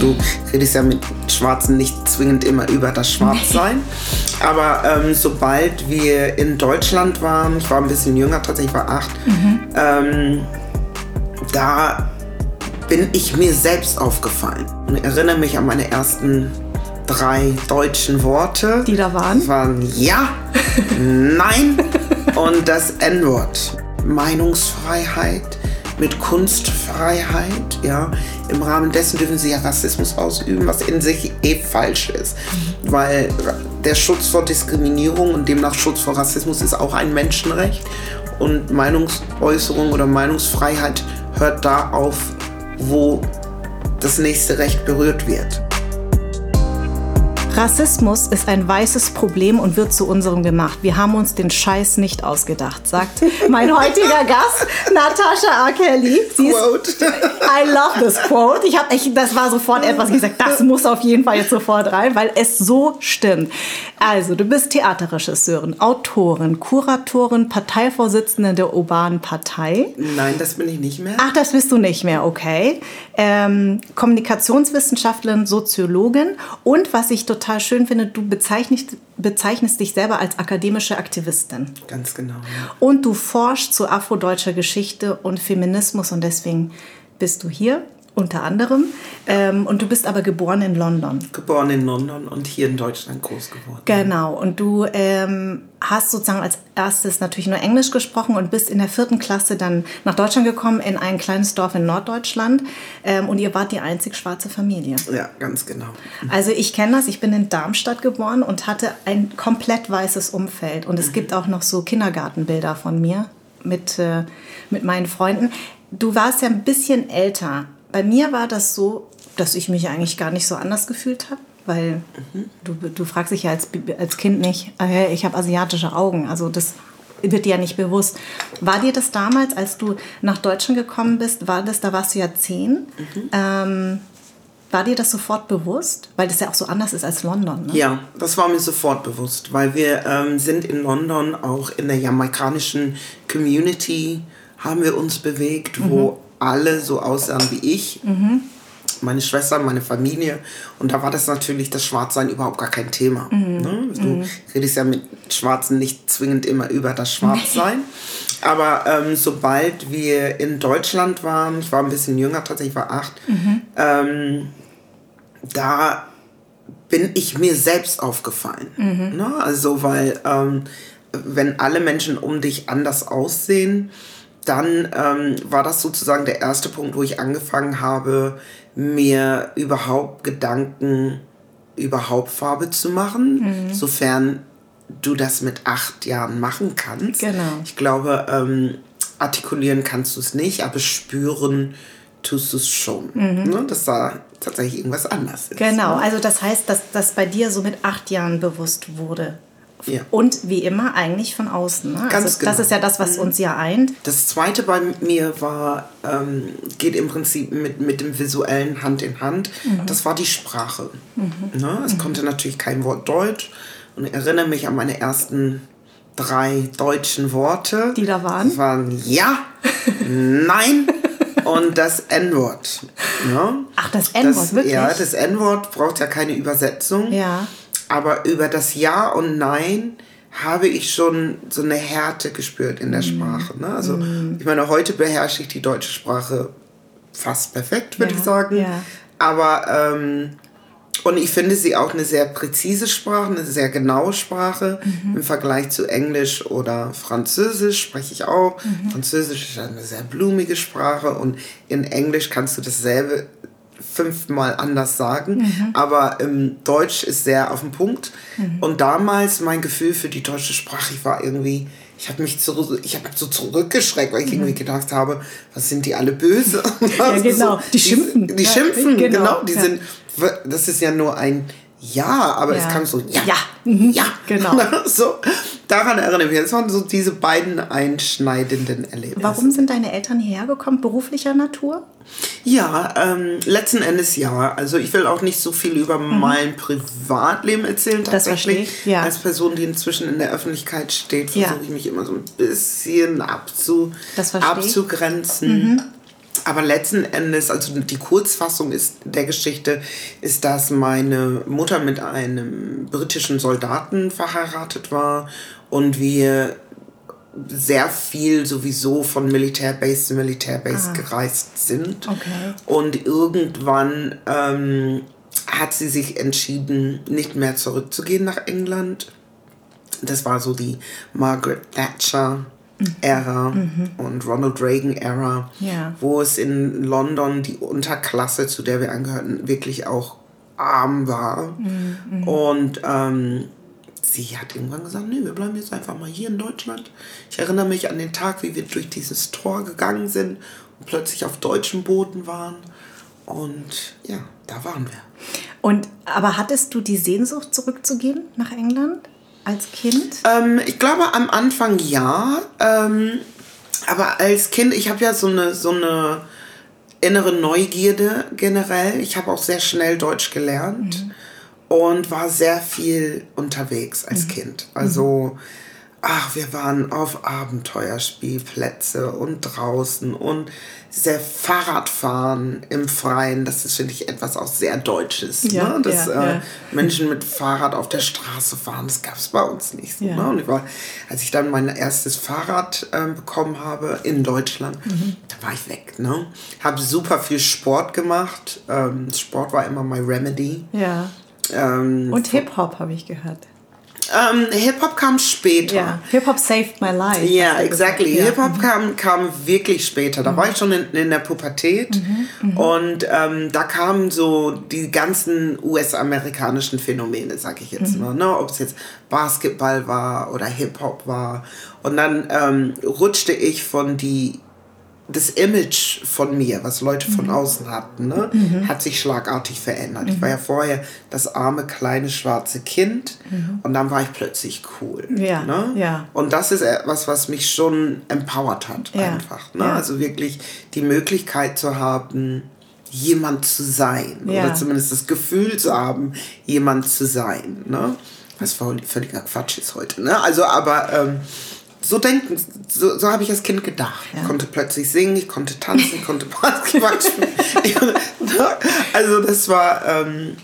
Du redest ja mit Schwarzen nicht zwingend immer über das Schwarzsein. Aber ähm, sobald wir in Deutschland waren, ich war ein bisschen jünger, tatsächlich war acht, mhm. ähm, da bin ich mir selbst aufgefallen. Und ich erinnere mich an meine ersten drei deutschen Worte. Die da waren? Waren ja, nein und das N-Wort. Meinungsfreiheit mit Kunstfreiheit, ja. Im Rahmen dessen dürfen sie ja Rassismus ausüben, was in sich eh falsch ist. Weil der Schutz vor Diskriminierung und demnach Schutz vor Rassismus ist auch ein Menschenrecht. Und Meinungsäußerung oder Meinungsfreiheit hört da auf, wo das nächste Recht berührt wird. Rassismus ist ein weißes Problem und wird zu unserem gemacht. Wir haben uns den Scheiß nicht ausgedacht, sagt mein heutiger Gast, Natascha R. Kelly. quote. I love this quote. Ich habe echt, das war sofort etwas gesagt, das muss auf jeden Fall jetzt sofort rein, weil es so stimmt. Also, du bist Theaterregisseurin, Autorin, Kuratorin, Parteivorsitzende der Urbanen Partei. Nein, das bin ich nicht mehr. Ach, das bist du nicht mehr, okay. Ähm, Kommunikationswissenschaftlerin, Soziologin und was ich total total schön finde, du bezeichnest, bezeichnest dich selber als akademische Aktivistin. Ganz genau. Ja. Und du forschst zu afrodeutscher Geschichte und Feminismus und deswegen bist du hier unter anderem. Ähm, und du bist aber geboren in London. Geboren in London und hier in Deutschland groß geworden. Genau. Und du ähm, hast sozusagen als erstes natürlich nur Englisch gesprochen und bist in der vierten Klasse dann nach Deutschland gekommen, in ein kleines Dorf in Norddeutschland. Ähm, und ihr wart die einzig schwarze Familie. Ja, ganz genau. Also ich kenne das. Ich bin in Darmstadt geboren und hatte ein komplett weißes Umfeld. Und es mhm. gibt auch noch so Kindergartenbilder von mir mit, äh, mit meinen Freunden. Du warst ja ein bisschen älter bei mir war das so, dass ich mich eigentlich gar nicht so anders gefühlt habe, weil mhm. du, du fragst dich ja als, als Kind nicht, äh, ich habe asiatische Augen. Also das wird dir ja nicht bewusst. War dir das damals, als du nach Deutschland gekommen bist, war das, da warst du ja zehn, mhm. ähm, war dir das sofort bewusst? Weil das ja auch so anders ist als London. Ne? Ja, das war mir sofort bewusst, weil wir ähm, sind in London auch in der jamaikanischen Community haben wir uns bewegt, mhm. Alle so aussahen wie ich. Mhm. Meine Schwester, meine Familie. Und da war das natürlich das Schwarzsein überhaupt gar kein Thema. Mhm. Ne? Du mhm. redest ja mit Schwarzen nicht zwingend immer über das Schwarzsein. Aber ähm, sobald wir in Deutschland waren, ich war ein bisschen jünger, tatsächlich war acht, mhm. ähm, da bin ich mir selbst aufgefallen. Mhm. Ne? Also, weil ähm, wenn alle Menschen um dich anders aussehen, dann ähm, war das sozusagen der erste Punkt, wo ich angefangen habe, mir überhaupt Gedanken über Hauptfarbe zu machen, mhm. sofern du das mit acht Jahren machen kannst. Genau. Ich glaube, ähm, artikulieren kannst du es nicht, aber spüren tust du es schon. Mhm. Ne? Dass da tatsächlich irgendwas anders ist. Genau, ne? also das heißt, dass das bei dir so mit acht Jahren bewusst wurde. Ja. Und wie immer eigentlich von außen. Ne? Ganz also, genau. Das ist ja das, was mhm. uns ja eint. Das zweite bei mir war, ähm, geht im Prinzip mit, mit dem visuellen Hand in Hand. Mhm. Das war die Sprache. Mhm. Ne? Es mhm. konnte natürlich kein Wort Deutsch. Und ich erinnere mich an meine ersten drei deutschen Worte. Die da waren? Das waren ja, nein und das N-Wort. Ne? Ach, das N-Wort, wirklich? Ja, das N-Wort braucht ja keine Übersetzung. Ja. Aber über das Ja und Nein habe ich schon so eine Härte gespürt in der mm. Sprache. Ne? Also mm. ich meine, heute beherrsche ich die deutsche Sprache fast perfekt, würde ja, ich sagen. Ja. Aber ähm, und ich finde sie auch eine sehr präzise Sprache, eine sehr genaue Sprache mhm. im Vergleich zu Englisch oder Französisch spreche ich auch. Mhm. Französisch ist eine sehr blumige Sprache und in Englisch kannst du dasselbe fünfmal anders sagen, mhm. aber ähm, Deutsch ist sehr auf den Punkt. Mhm. Und damals mein Gefühl für die deutsche Sprache, ich war irgendwie, ich habe mich zurück, ich habe so zurückgeschreckt, weil ich mhm. irgendwie gedacht habe, was sind die alle böse? ja, genau, so, die schimpfen. Die, die ja, schimpfen, genau, genau die ja. sind, das ist ja nur ein ja, aber Ja. es kam so, ja, Ja, mhm, ja, genau. so, daran erinnere ich mich. Das waren so diese beiden einschneidenden Erlebnisse. Warum sind deine Eltern hierher gekommen? Beruflicher Natur? Ja, ähm, letzten Endes ja. Also ich will auch nicht so viel über mein Privatleben erzählen Mhm. Das verstehe tatsächlich. ich, ja. Als Person, die inzwischen in der Öffentlichkeit steht, Ja. versuche ich mich immer so ein bisschen abzu, ich. Mhm. abzugrenzen. Aber letzten Endes, also die Kurzfassung ist der Geschichte, ist, dass meine Mutter mit einem britischen Soldaten verheiratet war und wir sehr viel sowieso von Militärbase zu Militärbase gereist sind. Ah. Okay. Und irgendwann ähm, hat sie sich entschieden, nicht mehr zurückzugehen nach England. Das war so die Margaret Thatcher. Ära und Ronald Reagan Ära, Ja. wo es in London die Unterklasse, zu der wir angehörten, wirklich auch arm war. Und ähm, sie hat irgendwann gesagt, nee, wir bleiben jetzt einfach mal hier in Deutschland. Ich erinnere mich an den Tag, wie wir durch dieses Tor gegangen sind und plötzlich auf deutschem Boden waren. Und ja, da waren wir. Und aber hattest du die Sehnsucht zurückzugehen nach England als Kind? Ähm, ich glaube am Anfang ja. Ähm, aber als Kind, ich habe ja so eine, so eine innere Neugierde generell. Ich habe auch sehr schnell Deutsch gelernt und war sehr viel unterwegs als Kind. Also, ach, wir waren auf Abenteuerspielplätze und draußen und sehr Fahrradfahren im Freien. Das ist, finde ich, etwas auch sehr Deutsches. Ja, ne? Dass ja, äh, ja. Menschen mit Fahrrad auf der Straße fahren, das gab es bei uns nicht. Ja. ne? Und ich war, als ich dann mein erstes Fahrrad ähm, bekommen habe in Deutschland, Mhm. da war ich weg. Ne? Habe super viel Sport gemacht. Ähm, Sport war immer my remedy. Ja. Ähm, Und Hip-Hop habe ich gehört. ähm, Hip-Hop kam später. Ja. Hip-Hop saved my life. Du exactly. Ja. Hip-Hop kam, kam wirklich später. Da war ich schon in, in der Pubertät und ähm, da kamen so die ganzen US-amerikanischen Phänomene, sag ich jetzt mal. Ne? Ob es jetzt Basketball war oder Hip-Hop war. Und dann ähm, rutschte ich von die das Image von mir, was Leute von außen hatten, ne, hat sich schlagartig verändert. Ich war ja vorher das arme, kleine, schwarze Kind und dann war ich plötzlich cool. Ja, ne? ja. Und das ist etwas, was mich schon empowert hat, Ja, einfach. Ne? ja. Also wirklich die Möglichkeit zu haben, jemand zu sein. Ja. Oder zumindest das Gefühl zu haben, jemand zu sein. Ne? Was völliger Quatsch ist heute. Ne? Also, aber ähm, so denken, so, so habe ich als Kind gedacht. Ich konnte plötzlich singen, ich konnte tanzen, ich konnte Basketball spielen. Ne? also das war, ähm,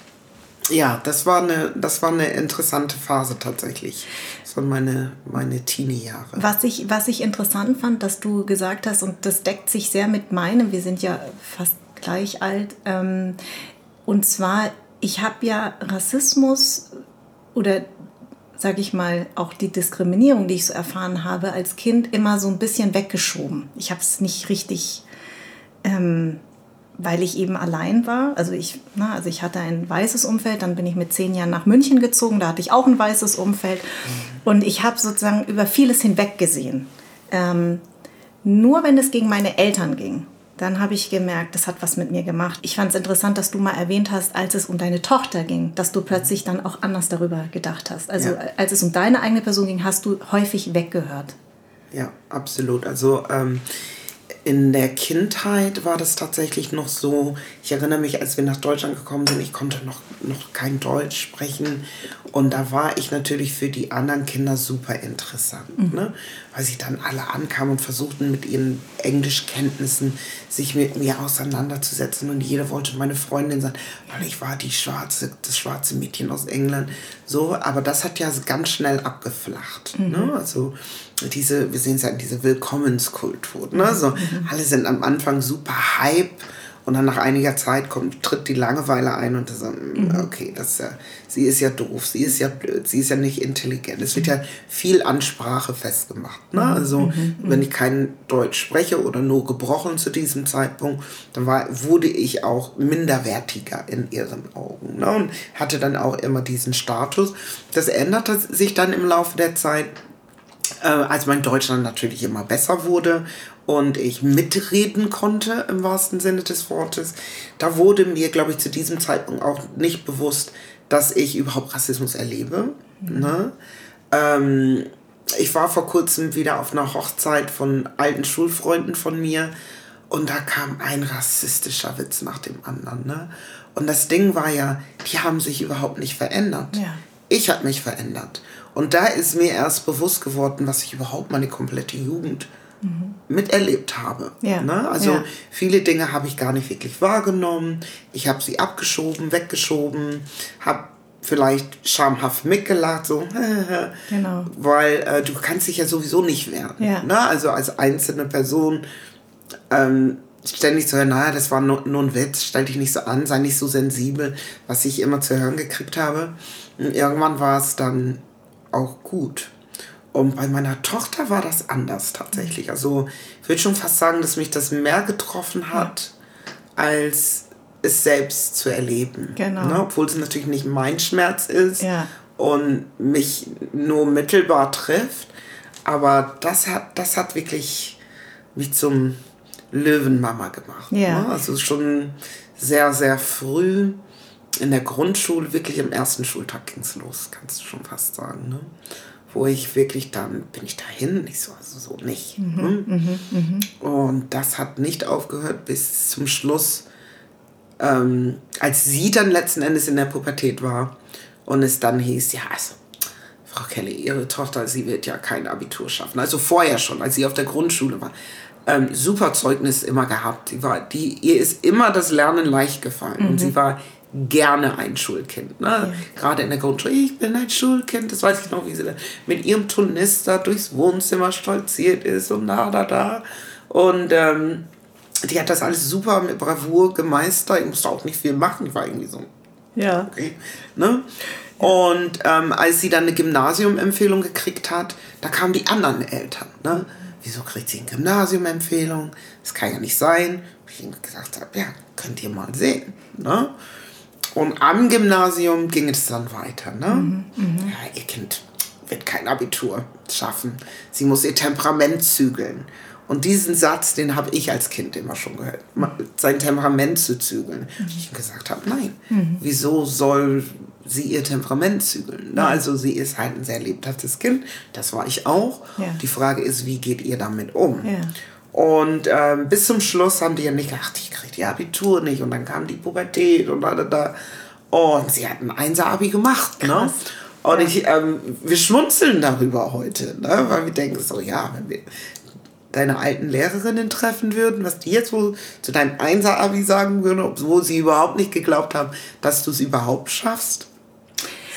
ja, das war, eine, das war eine interessante Phase tatsächlich. Das waren meine, meine Teenie-Jahre. Was ich, was ich interessant fand, dass du gesagt hast, und das deckt sich sehr mit meinem, wir sind ja fast gleich alt, ähm, und zwar, ich habe ja Rassismus oder sage ich mal, auch die Diskriminierung, die ich so erfahren habe als Kind, immer so ein bisschen weggeschoben. Ich habe es nicht richtig ähm, weil ich eben allein war. Also ich, na, also ich hatte ein weißes Umfeld, dann bin ich mit zehn Jahren nach München gezogen, da hatte ich auch ein weißes Umfeld. Und ich habe sozusagen über vieles hinweggesehen. Ähm, nur wenn es gegen meine Eltern ging, dann habe ich gemerkt, das hat was mit mir gemacht. Ich fand es interessant, dass du mal erwähnt hast, als es um deine Tochter ging, dass du plötzlich dann auch anders darüber gedacht hast. Also Ja. als es um deine eigene Person ging, hast du häufig weggehört. Ja, absolut. Also ähm, in der Kindheit war das tatsächlich noch so, ich erinnere mich, als wir nach Deutschland gekommen sind, ich konnte noch, noch kein Deutsch sprechen und da war ich natürlich für die anderen Kinder super interessant, ne? Weil sie dann alle ankamen und versuchten mit ihren Englischkenntnissen sich mit mir auseinanderzusetzen und jeder wollte meine Freundin sein, weil ich war die schwarze, das schwarze Mädchen aus England, so, aber das hat ja ganz schnell abgeflacht, ne? also diese, wir sehen es ja in diese Willkommenskultur. Ne? So, Alle sind am Anfang super hype und dann nach einiger Zeit kommt, tritt die Langeweile ein und das, mhm. okay, das ist ja, sie ist ja doof, sie ist ja blöd, sie ist ja nicht intelligent. Es wird ja viel an Sprache festgemacht. Ne? Also wenn ich kein Deutsch spreche oder nur gebrochen zu diesem Zeitpunkt, dann war, wurde ich auch minderwertiger in ihren Augen ne? und hatte dann auch immer diesen Status. Das änderte sich dann im Laufe der Zeit äh, als mein Deutsch dann natürlich immer besser wurde und ich mitreden konnte im wahrsten Sinne des Wortes, da wurde mir, glaube ich, zu diesem Zeitpunkt auch nicht bewusst, dass ich überhaupt Rassismus erlebe. Mhm. Ne? Ähm, ich war vor kurzem wieder auf einer Hochzeit von alten Schulfreunden von mir und da kam ein rassistischer Witz nach dem anderen. Ne? Und das Ding war ja, die haben sich überhaupt nicht verändert. Ja. Ich habe mich verändert. Und da ist mir erst bewusst geworden, was ich überhaupt meine komplette Jugend mhm. Miterlebt habe. Ja. Ne? Also ja. viele Dinge habe ich gar nicht wirklich wahrgenommen. Ich habe sie abgeschoben, weggeschoben, habe vielleicht schamhaft mitgelacht, so, genau. weil äh, du kannst dich ja sowieso nicht wehren. Ja. Ne? Also als einzelne Person ähm, ständig zu hören, naja, das war nur, nur ein Witz, stell dich nicht so an, sei nicht so sensibel, was ich immer zu hören gekriegt habe. Und irgendwann war es dann auch gut. Und bei meiner Tochter war das anders tatsächlich. Also ich würde schon fast sagen, dass mich das mehr getroffen hat, als es selbst zu erleben. Genau. Ne? Obwohl es natürlich nicht mein Schmerz ist ja. und mich nur mittelbar trifft. Aber das hat, das hat wirklich mich zum Löwenmama gemacht. Ja. Ne? Also schon sehr, sehr früh in der Grundschule, wirklich im ersten Schultag ging es los, kannst du schon fast sagen. Ne? Wo ich wirklich dann, bin ich dahin? Ich so, also so nicht. Mhm, ne? mhm, mhm. Und das hat nicht aufgehört bis zum Schluss, ähm, als sie dann letzten Endes in der Pubertät war und es dann hieß, ja, also Frau Kelly, Ihre Tochter, sie wird ja kein Abitur schaffen. Also vorher schon, als sie auf der Grundschule war. Ähm, super Zeugnis immer gehabt. Die war, die, ihr ist immer das Lernen leicht gefallen. Mhm. Und sie war gerne ein Schulkind. Ne? Ja. Gerade in der Grundschule, ich bin ein Schulkind, das weiß ich noch, wie sie mit ihrem Turnister durchs Wohnzimmer stolziert ist und da, da, da. Und ähm, die hat das alles super mit Bravour gemeistert. Ich musste auch nicht viel machen, ich war irgendwie so. Ja. Okay. Ne? Und ähm, als sie dann eine Gymnasiumempfehlung gekriegt hat, da kamen die anderen Eltern. Ne? Wieso kriegt sie eine Gymnasiumempfehlung? Das kann ja nicht sein. Ich gesagt habe, ja, könnt ihr mal sehen. Ne? Und am Gymnasium ging es dann weiter. Ne? Mhm, mh. ja, ihr Kind wird kein Abitur schaffen. Sie muss ihr Temperament zügeln. Und diesen Satz, den habe ich als Kind immer schon gehört. Sein Temperament zu zügeln. Mhm. Ich gesagt habe, nein, mhm. wieso soll sie ihr Temperament zügeln? Na, also sie ist halt ein sehr lebhaftes Kind. Das war ich auch. Ja. Die Frage ist, wie geht ihr damit um? Ja. Und ähm, bis zum Schluss haben die ja nicht gedacht, ich kriege die Abitur nicht. Und dann kam die Pubertät und da, da, da. Und sie hat ein Einser-Abi gemacht. Ne? Und ja. ich, ähm, wir schmunzeln darüber heute, ne? weil wir denken so, ja, wenn wir deine alten Lehrerinnen treffen würden, was die jetzt wohl zu deinem Einser-Abi sagen würden, obwohl sie überhaupt nicht geglaubt haben, dass du es überhaupt schaffst.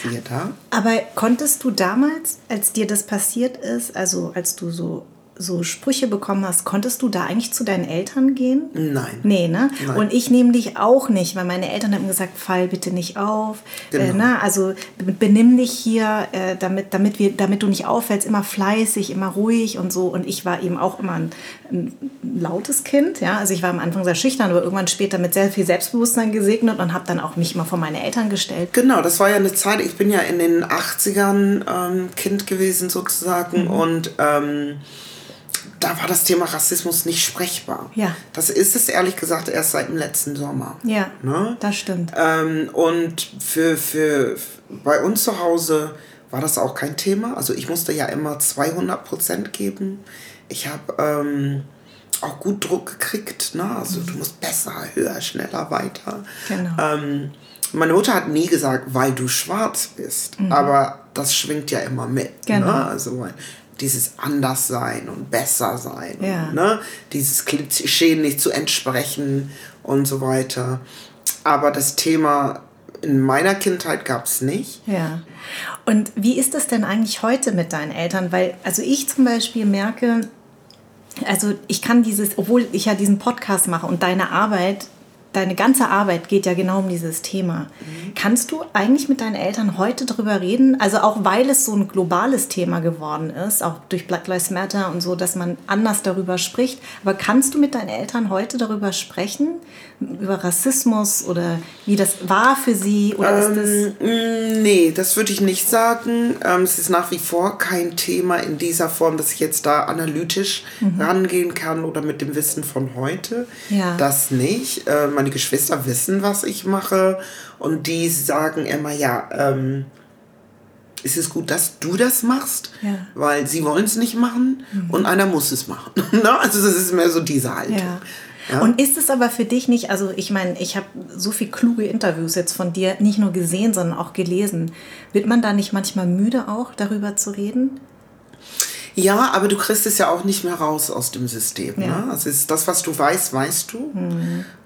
Siehe da. Aber konntest du damals, als dir das passiert ist, also als du so so Sprüche bekommen hast, konntest du da eigentlich zu deinen Eltern gehen? Nein. Nee, ne? Nein. Und ich nehme dich auch nicht, weil meine Eltern haben gesagt, fall bitte nicht auf. Äh, genau. Äh, ne? Also benimm dich hier, äh, damit, damit, wir, damit du nicht auffällst, immer fleißig, immer ruhig und so. Und ich war eben auch immer ein, ein lautes Kind. Ja? Also ich war am Anfang sehr schüchtern, aber irgendwann später mit sehr viel Selbstbewusstsein gesegnet und habe dann auch mich mal vor meine Eltern gestellt. Genau, das war ja eine Zeit, ich bin ja in den 80ern ähm, Kind gewesen sozusagen mhm. und ähm, da war das Thema Rassismus nicht sprechbar. Ja. Das ist es ehrlich gesagt erst seit dem letzten Sommer. Ja, ne? das stimmt. Ähm, und für, für bei uns zu Hause war das auch kein Thema. Also ich musste ja immer 200 Prozent geben. Ich habe ähm, auch gut Druck gekriegt. Ne? Also du musst besser, höher, schneller, weiter. Genau. Ähm, meine Mutter hat nie gesagt, weil du schwarz bist, mhm. aber das schwingt ja immer mit. Ne? Genau. Ne? Also dieses Anderssein und Bessersein. Ja. ne? Dieses Klischee nicht zu entsprechen und so weiter. Aber das Thema in meiner Kindheit gab es nicht. Ja. Und wie ist es denn eigentlich heute mit deinen Eltern? Weil, also ich zum Beispiel merke, also ich kann dieses, obwohl ich ja diesen Podcast mache und deine Arbeit deine ganze Arbeit geht ja genau um dieses Thema. Mhm. Kannst du eigentlich mit deinen Eltern heute darüber reden? Also auch weil es so ein globales Thema geworden ist, auch durch Black Lives Matter und so, dass man anders darüber spricht. Aber kannst du mit deinen Eltern heute darüber sprechen? Über Rassismus oder wie das war für sie? Oder ähm, ist das mm, nee, das würde ich nicht sagen. Ähm, es ist nach wie vor kein Thema in dieser Form, dass ich jetzt da analytisch mhm. rangehen kann oder mit dem Wissen von heute. Ja. Das nicht. Ähm, meine Geschwister wissen, was ich mache und die sagen immer, ja, ähm, ist es gut, dass du das machst, Ja. weil sie wollen es nicht machen und einer muss es machen. Ne? also das ist mehr so diese Haltung. Ja. Ja. Und ist es aber für dich nicht, also ich meine, ich habe so viel kluge Interviews jetzt von dir nicht nur gesehen, sondern auch gelesen. Wird man da nicht manchmal müde auch, darüber zu reden? Ja, aber du kriegst es ja auch nicht mehr raus aus dem System. Ja. Ne? Also ist das, was du weißt, weißt du.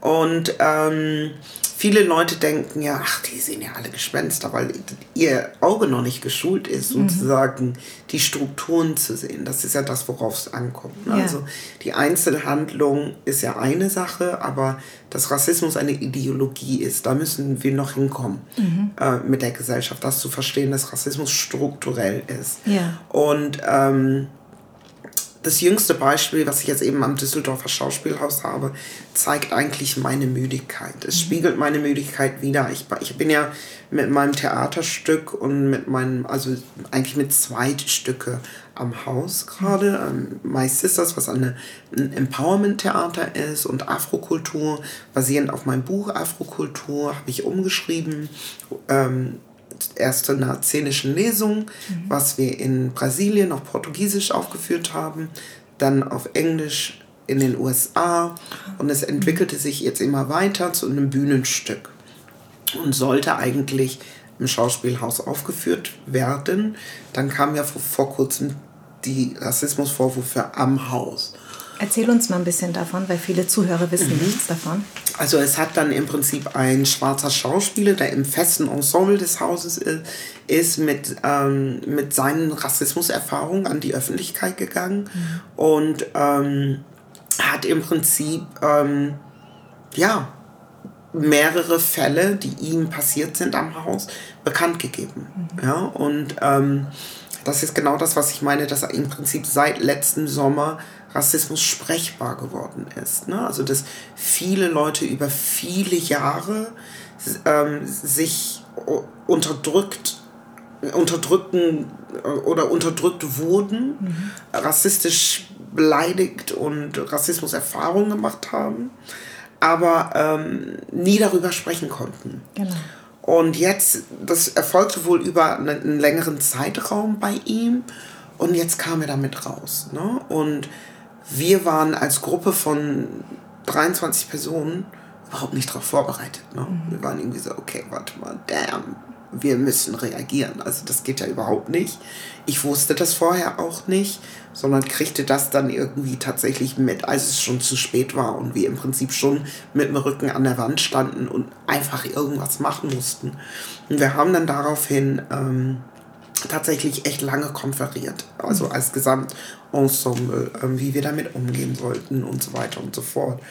Und ähm, viele Leute denken ja, ach, die sind ja alle Gespenster, weil ihr Auge noch nicht geschult ist, sozusagen die Strukturen zu sehen. Das ist ja das, worauf es ankommt. Ne? Ja. Also die Einzelhandlung ist ja eine Sache, aber dass Rassismus eine Ideologie ist, da müssen wir noch hinkommen äh, mit der Gesellschaft, das zu verstehen, dass Rassismus strukturell ist. Ja. Und ähm, das jüngste Beispiel, was ich jetzt eben am Düsseldorfer Schauspielhaus habe, zeigt eigentlich meine Müdigkeit. Es spiegelt meine Müdigkeit wider. Ich, ich bin ja mit meinem Theaterstück und mit meinem, also eigentlich mit zwei Stücke am Haus gerade. Ähm, My Sisters, was eine, ein Empowerment-Theater ist und Afrokultur, basierend auf meinem Buch Afrokultur, habe ich umgeschrieben. Ähm, erst in einer szenischen Lesung, was wir in Brasilien auf Portugiesisch aufgeführt haben, dann auf Englisch in den USA und es entwickelte sich jetzt immer weiter zu einem Bühnenstück und sollte eigentlich im Schauspielhaus aufgeführt werden. Dann kam ja vor, vor kurzem die Rassismusvorwürfe am Haus. Erzähl uns mal ein bisschen davon, weil viele Zuhörer wissen nichts davon. Also es hat dann im Prinzip ein schwarzer Schauspieler, der im festen Ensemble des Hauses ist, ist mit, ähm, mit seinen Rassismuserfahrungen an die Öffentlichkeit gegangen und ähm, hat im Prinzip ähm, ja mehrere Fälle, die ihm passiert sind am Haus, bekannt gegeben. Ja, und ähm, das ist genau das, was ich meine, dass im Prinzip seit letztem Sommer Rassismus sprechbar geworden ist. Ne? Also dass viele Leute über viele Jahre ähm, sich unterdrückt unterdrücken äh, oder unterdrückt wurden, rassistisch beleidigt und Rassismuserfahrungen gemacht haben, aber ähm, nie darüber sprechen konnten. Genau. Und jetzt, das erfolgte wohl über einen, einen längeren Zeitraum bei ihm und jetzt kam er damit raus. Ne? Und wir waren als Gruppe von 23 Personen überhaupt nicht darauf vorbereitet. Ne? Wir waren irgendwie so, okay, warte mal, damn, wir müssen reagieren. Also das geht ja überhaupt nicht. Ich wusste das vorher auch nicht, sondern kriegte das dann irgendwie tatsächlich mit, als es schon zu spät war und wir im Prinzip schon mit dem Rücken an der Wand standen und einfach irgendwas machen mussten. Und wir haben dann daraufhin ähm, tatsächlich echt lange konferiert. Also als Gesamtensemble, ähm, wie wir damit umgehen sollten und so weiter und so fort.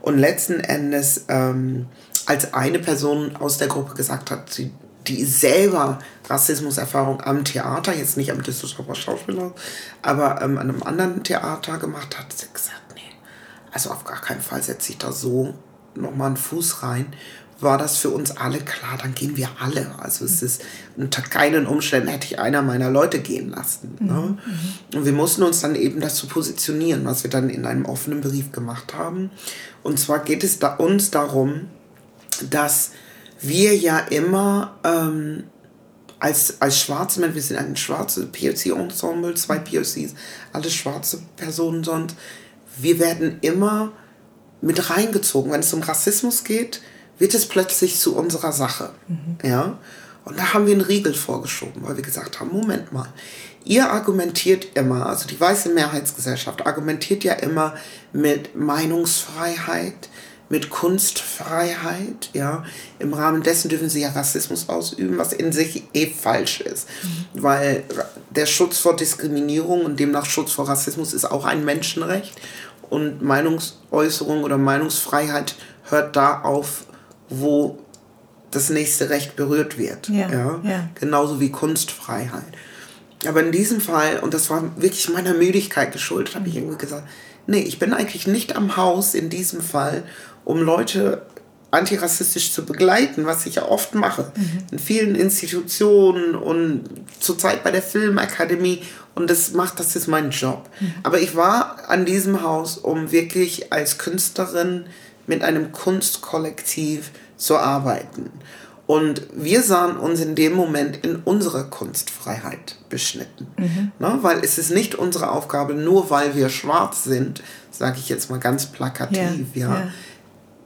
Und letzten Endes, ähm, als eine Person aus der Gruppe gesagt hat, sie, die selber Rassismuserfahrung am Theater, jetzt nicht am Düsseldorfer Schauspielhaus, aber ähm, an einem anderen Theater gemacht hat, hat sie gesagt, nee, also auf gar keinen Fall setze ich da so nochmal einen Fuß rein, war das für uns alle klar, dann gehen wir alle. Also es ist, unter keinen Umständen hätte ich einer meiner Leute gehen lassen. Ne? Und wir mussten uns dann eben dazu positionieren, was wir dann in einem offenen Brief gemacht haben. Und zwar geht es da uns darum, dass wir ja immer ähm, als, als schwarze Menschen, wir sind ein schwarzes POC-Ensemble, zwei POCs, alle schwarze Personen sonst, wir werden immer mit reingezogen. Wenn es um Rassismus geht, wird es plötzlich zu unserer Sache. Ja? Und da haben wir einen Riegel vorgeschoben, weil wir gesagt haben, Moment mal, ihr argumentiert immer, also die weiße Mehrheitsgesellschaft argumentiert ja immer mit Meinungsfreiheit, mit Kunstfreiheit, ja. Im Rahmen dessen dürfen sie ja Rassismus ausüben, was in sich eh falsch ist. Weil der Schutz vor Diskriminierung und demnach Schutz vor Rassismus ist auch ein Menschenrecht. Und Meinungsäußerung oder Meinungsfreiheit hört da auf, wo das nächste Recht berührt wird. Ja, ja? ja. Genauso wie Kunstfreiheit. Aber in diesem Fall, und das war wirklich meiner Müdigkeit geschuldet, habe ich irgendwie gesagt, nee, ich bin eigentlich nicht am Haus in diesem Fall, um Leute antirassistisch zu begleiten, was ich ja oft mache. In vielen Institutionen und zurzeit bei der Filmakademie. Und das macht, das ist mein Job. Aber ich war an diesem Haus, um wirklich als Künstlerin mit einem Kunstkollektiv zu arbeiten. Und wir sahen uns in dem Moment in unserer Kunstfreiheit beschnitten. Mhm. Ne? Weil es ist nicht unsere Aufgabe, nur weil wir schwarz sind, sage ich jetzt mal ganz plakativ, ja, ja, ja.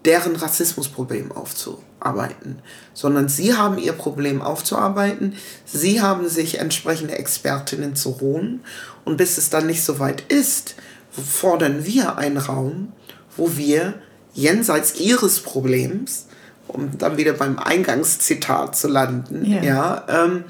deren Rassismusproblem aufzuarbeiten. Sondern sie haben ihr Problem aufzuarbeiten, sie haben sich entsprechende Expertinnen zu holen. Und bis es dann nicht so weit ist, fordern wir einen Raum, wo wir jenseits ihres Problems um dann wieder beim Eingangszitat zu landen, ja, ja ähm,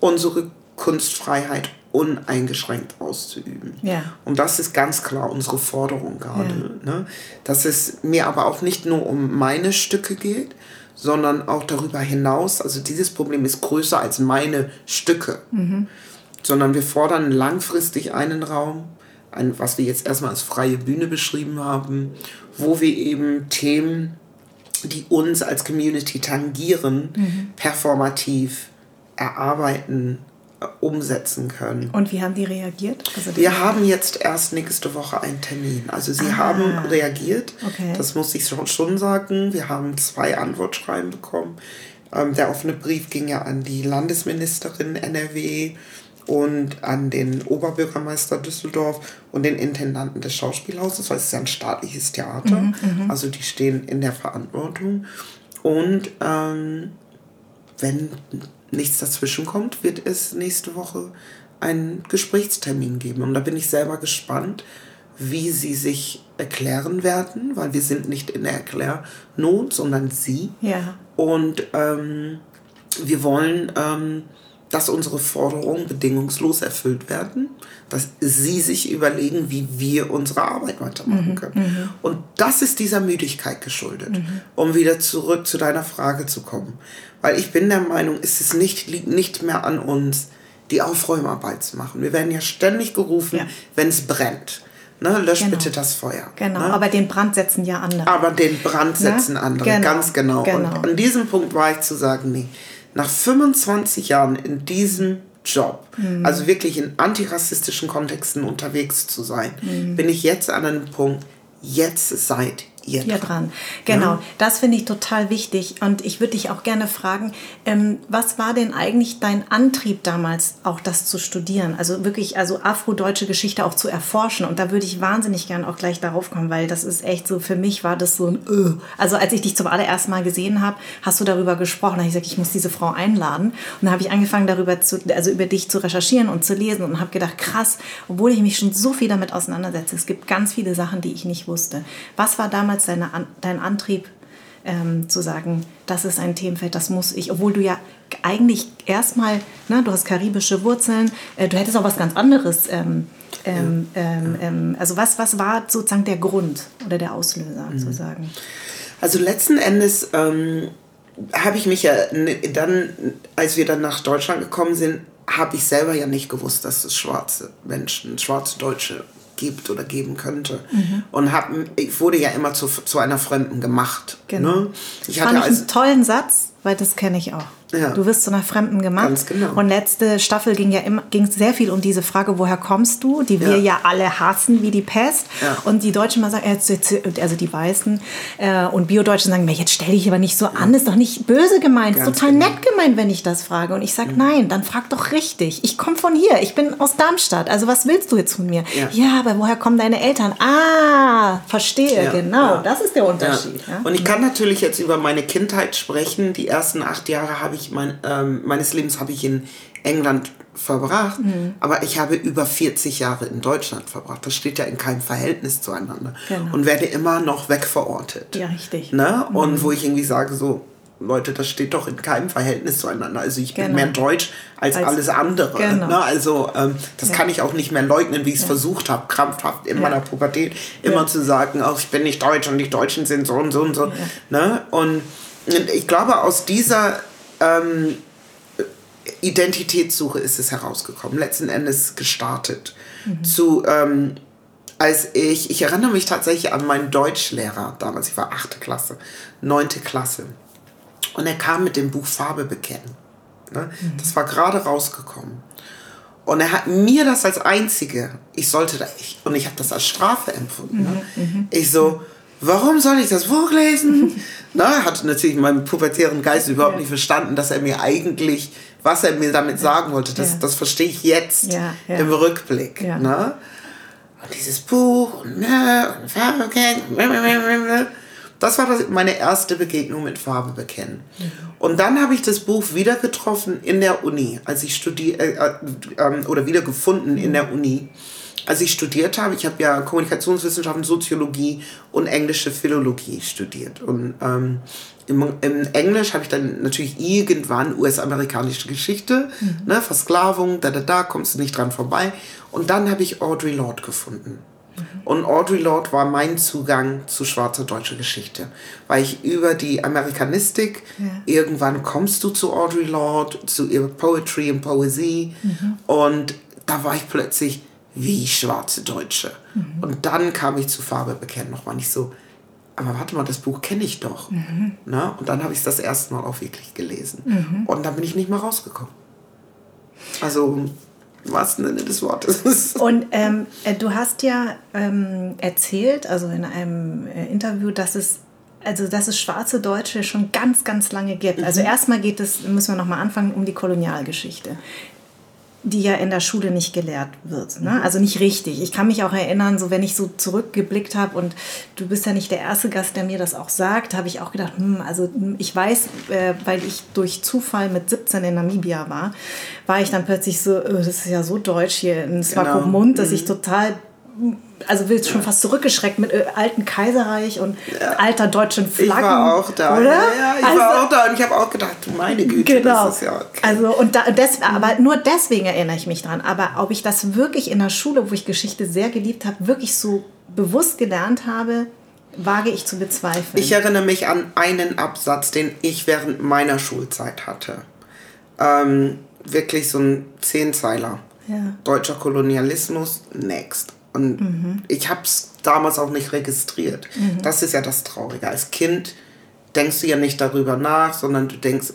unsere Kunstfreiheit uneingeschränkt auszuüben. Ja. Und das ist ganz klar unsere Forderung gerade. Ja. Ne? Dass es mir aber auch nicht nur um meine Stücke geht, sondern auch darüber hinaus, also dieses Problem ist größer als meine Stücke, mhm. sondern wir fordern langfristig einen Raum, ein, was wir jetzt erstmal als freie Bühne beschrieben haben, wo wir eben Themen die uns als Community tangieren, mhm. performativ erarbeiten, äh, umsetzen können. Und wie haben die reagiert? Also wir haben jetzt erst nächste Woche einen Termin. Also sie ah. haben reagiert. Okay. Das muss ich schon sagen. Wir haben zwei Antwortschreiben bekommen. Ähm, der offene Brief ging ja an die Landesministerin NRW und an den Oberbürgermeister Düsseldorf und den Intendanten des Schauspielhauses, weil es ist ja ein staatliches Theater. Mhm, mhm, also die stehen in der Verantwortung. Und ähm, wenn nichts dazwischen kommt, wird es nächste Woche einen Gesprächstermin geben. Und da bin ich selber gespannt, wie sie sich erklären werden, weil wir sind nicht in der Erklärnot, sondern sie. Ja. Und ähm, wir wollen ähm, dass unsere Forderungen bedingungslos erfüllt werden, dass sie sich überlegen, wie wir unsere Arbeit weitermachen mhm, können. Mhm. Und das ist dieser Müdigkeit geschuldet, mhm. um wieder zurück zu deiner Frage zu kommen. Weil ich bin der Meinung, es ist nicht, liegt nicht mehr an uns, die Aufräumarbeit zu machen. Wir werden ja ständig gerufen, ja. wenn es brennt. Ne, lösch genau. bitte das Feuer. Genau, ne? aber den Brand setzen ja andere. Aber den Brand ne? setzen ne? andere, genau. ganz genau. genau. Und an diesem Punkt war ich zu sagen, nee, nach 25 Jahren in diesem Job, mhm. also wirklich in antirassistischen Kontexten unterwegs zu sein, mhm. bin ich jetzt an einem Punkt, jetzt seid ihr dran. dran. Genau, ja? das finde ich total wichtig. Und ich würde dich auch gerne fragen, ähm, was war denn eigentlich dein Antrieb damals, auch das zu studieren? Also wirklich, also afrodeutsche Geschichte auch zu erforschen. Und da würde ich wahnsinnig gerne auch gleich darauf kommen, weil das ist echt so, für mich war das so ein, uh. also als ich dich zum allerersten Mal gesehen habe, hast du darüber gesprochen. Da habe ich gesagt, ich muss diese Frau einladen. Und dann habe ich angefangen, darüber zu, also über dich zu recherchieren und zu lesen und habe gedacht, krass, obwohl ich mich schon so viel damit auseinandersetze, es gibt ganz viele Sachen, die ich nicht wusste. Was war damals damals deine, dein Antrieb ähm, zu sagen, das ist ein Themenfeld, das muss ich, obwohl du ja eigentlich erstmal, ne, du hast karibische Wurzeln, äh, du hättest auch was ganz anderes. Ähm, ähm, ähm, ähm also was, was war sozusagen der Grund oder der Auslöser mhm. sozusagen? Also letzten Endes ähm, habe ich mich ja dann, als wir dann nach Deutschland gekommen sind, habe ich selber ja nicht gewusst, dass es schwarze Menschen, schwarze Deutsche gibt oder geben könnte. Mhm. Und hab, ich wurde ja immer zu, zu einer Fremden gemacht. Genau. Ne? Ich hatte Fand ich einen tollen Satz, weil das kenne ich auch. Ja. Du wirst zu einer Fremden gemacht. Ganz genau. Und letzte Staffel ging ja immer, ging sehr viel um diese Frage, woher kommst du, die wir ja, ja alle hassen wie die Pest. Ja. Und die Deutschen mal sagen, äh, also die Weißen äh, und Biodeutschen sagen, jetzt stell dich aber nicht so an, ist doch nicht böse gemeint, ist total genau. nett gemeint, wenn ich das frage. Und ich sage, nein, dann frag doch richtig. Ich komme von hier, ich bin aus Darmstadt. Also was willst du jetzt von mir? Ja, aber woher kommen deine Eltern? Ah, verstehe, genau. Das ist der Unterschied. Und ich kann natürlich jetzt über meine Kindheit sprechen. Die ersten acht Jahre habe ich ich mein, ähm, meines Lebens habe ich in England verbracht, mhm. aber ich habe über 40 Jahre in Deutschland verbracht. Das steht ja in keinem Verhältnis zueinander genau. und werde immer noch wegverortet. Ja, richtig. Ne? Und mhm. wo ich irgendwie sage, so, Leute, das steht doch in keinem Verhältnis zueinander. Also ich genau. bin mehr deutsch als, als alles andere. Genau. Ne? Also ähm, das ja. kann ich auch nicht mehr leugnen, wie ich es ja. versucht habe, krampfhaft in ja. meiner Pubertät immer zu sagen, oh, ich bin nicht deutsch und die Deutschen sind so und so und so. Ne? Und ich glaube, aus dieser ähm, Identitätssuche ist es herausgekommen, letzten Endes gestartet. Mhm. Zu, ähm, als ich, ich erinnere mich tatsächlich an meinen Deutschlehrer damals, ich war achte Klasse, neunte Klasse. Und er kam mit dem Buch Farbe bekennen. Ne? Mhm. Das war gerade rausgekommen. Und er hat mir das als einzige, ich sollte da, ich, und ich habe das als Strafe empfunden. Ne? Mhm. mhm. Ich so, warum soll ich das Buch lesen? Na, hat natürlich meinem pubertären Geist überhaupt nicht verstanden, dass er mir eigentlich, was er mir damit sagen wollte, das, das verstehe ich jetzt im Rückblick. Ne? Und dieses Buch und, ne, und Farbe kennen. Das war das, meine erste Begegnung mit Farbe bekennen. Mhm. Und dann habe ich das Buch wieder getroffen in der Uni, als ich studiert äh, äh, oder wieder gefunden in der Uni, als ich studiert habe. Ich habe ja Kommunikationswissenschaften, Soziologie und englische Philologie studiert. Und ähm, im, im, Englisch habe ich dann natürlich irgendwann US-amerikanische Geschichte, mhm. ne, Versklavung, da da da, kommst du nicht dran vorbei. Und dann habe ich Audre Lorde gefunden. Und Audre Lorde war mein Zugang zu schwarzer deutscher Geschichte. Weil ich über die Amerikanistik, ja. irgendwann kommst du zu Audre Lorde, zu ihrer Poetry und Poesie. Mhm. Und da war ich plötzlich wie schwarze Deutsche. Mhm. Und dann kam ich zu Farbe bekennen. Nochmal nicht so, aber warte mal, das Buch kenne ich doch. Mhm. Na? Und dann habe ich es das erste Mal auch wirklich gelesen. Mhm. Und dann bin ich nicht mehr rausgekommen. Also im wahrsten Sinne des Wortes. Und ähm, äh, du hast ja ähm, erzählt, also in einem äh, Interview, dass es also dass es schwarze Deutsche schon ganz, ganz lange gibt. Also mhm. erstmal geht es, müssen wir nochmal anfangen, um die Kolonialgeschichte die ja in der Schule nicht gelehrt wird. Ne? Mhm. Also nicht richtig. Ich kann mich auch erinnern, so wenn ich so zurückgeblickt habe und du bist ja nicht der erste Gast, der mir das auch sagt, habe ich auch gedacht, hm, also hm, ich weiß, äh, weil ich durch Zufall mit 17 in Namibia war, war ich dann plötzlich so, oh, das ist ja so deutsch hier in Swakopmund, genau. dass mhm. ich total also willst schon fast zurückgeschreckt mit äh, alten Kaiserreich und ja. alter deutschen Flaggen. Ich war auch da. Oder? Ja, ja ich also, war auch da und ich habe auch gedacht, meine Güte, genau. das ist ja okay. Also und da, des, aber nur deswegen erinnere ich mich dran. Aber ob ich das wirklich in der Schule, wo ich Geschichte sehr geliebt habe, wirklich so bewusst gelernt habe, wage ich zu bezweifeln. Ich erinnere mich an einen Absatz, den ich während meiner Schulzeit hatte. Ähm, wirklich so ein Zehnzeiler. Ja. Deutscher Kolonialismus, next. Und mhm. ich habe es damals auch nicht registriert. Mhm. Das ist ja das Traurige. Als Kind denkst du ja nicht darüber nach, sondern du denkst,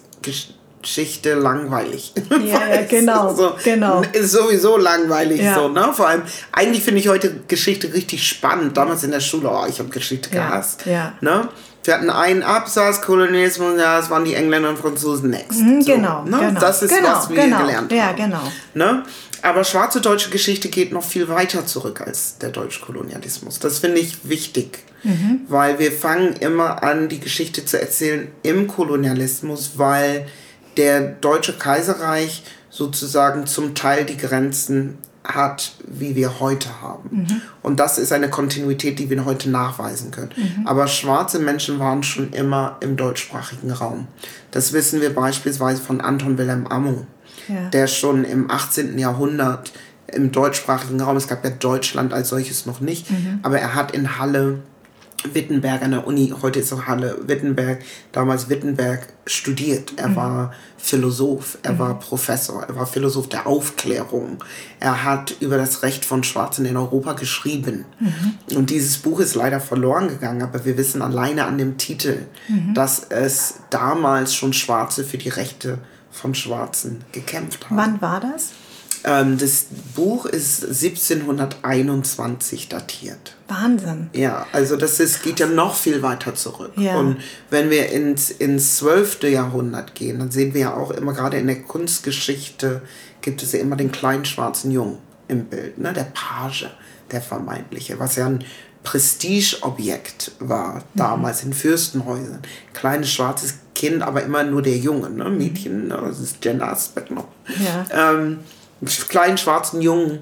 Geschichte langweilig. Ja, ja genau, so, genau. Ist sowieso langweilig ja. so, ne? Vor allem, eigentlich finde ich heute Geschichte richtig spannend. Damals in der Schule, oh, ich habe Geschichte gehasst. Ja. Ne? Wir hatten einen Absatz, Kolonialismus, ja, das waren die Engländer und Franzosen next. Mhm, so, genau, ne? genau. Das ist, genau, was wir genau. gelernt haben. Ja, genau. Ne? Aber schwarze deutsche Geschichte geht noch viel weiter zurück als der Deutschkolonialismus. Das finde ich wichtig, mhm. weil wir fangen immer an, die Geschichte zu erzählen im Kolonialismus, weil der Deutsche Kaiserreich sozusagen zum Teil die Grenzen hat, wie wir heute haben. Mhm. Und das ist eine Kontinuität, die wir heute nachweisen können. Mhm. Aber schwarze Menschen waren schon immer im deutschsprachigen Raum. Das wissen wir beispielsweise von Anton Wilhelm Ammo ja. der schon im 18. Jahrhundert im deutschsprachigen Raum, es gab ja Deutschland als solches noch nicht, mhm. aber er hat in Halle Wittenberg an der Uni, heute ist auch Halle Wittenberg, damals Wittenberg studiert. Er mhm. war Philosoph, er mhm. war Professor, er war Philosoph der Aufklärung. Er hat über das Recht von Schwarzen in Europa geschrieben. Mhm. Und dieses Buch ist leider verloren gegangen, aber wir wissen alleine an dem Titel, mhm. dass es damals schon Schwarze für die Rechte von Schwarzen gekämpft haben. Wann war das? Ähm, das Buch ist 1721 datiert. Wahnsinn. Ja, also das ist, geht ja noch viel weiter zurück. Ja. Und wenn wir ins, ins 12. Jahrhundert gehen, dann sehen wir ja auch immer, gerade in der Kunstgeschichte, gibt es ja immer den kleinen schwarzen Jungen im Bild, ne? der Page, der vermeintliche, was ja ein Prestigeobjekt war damals mhm. in Fürstenhäusern. Kleines schwarzes Kind, aber immer nur der Junge, ne? Mädchen, ne? das ist Gender-Aspekt noch. Ja. Ähm, kleinen schwarzen Jungen,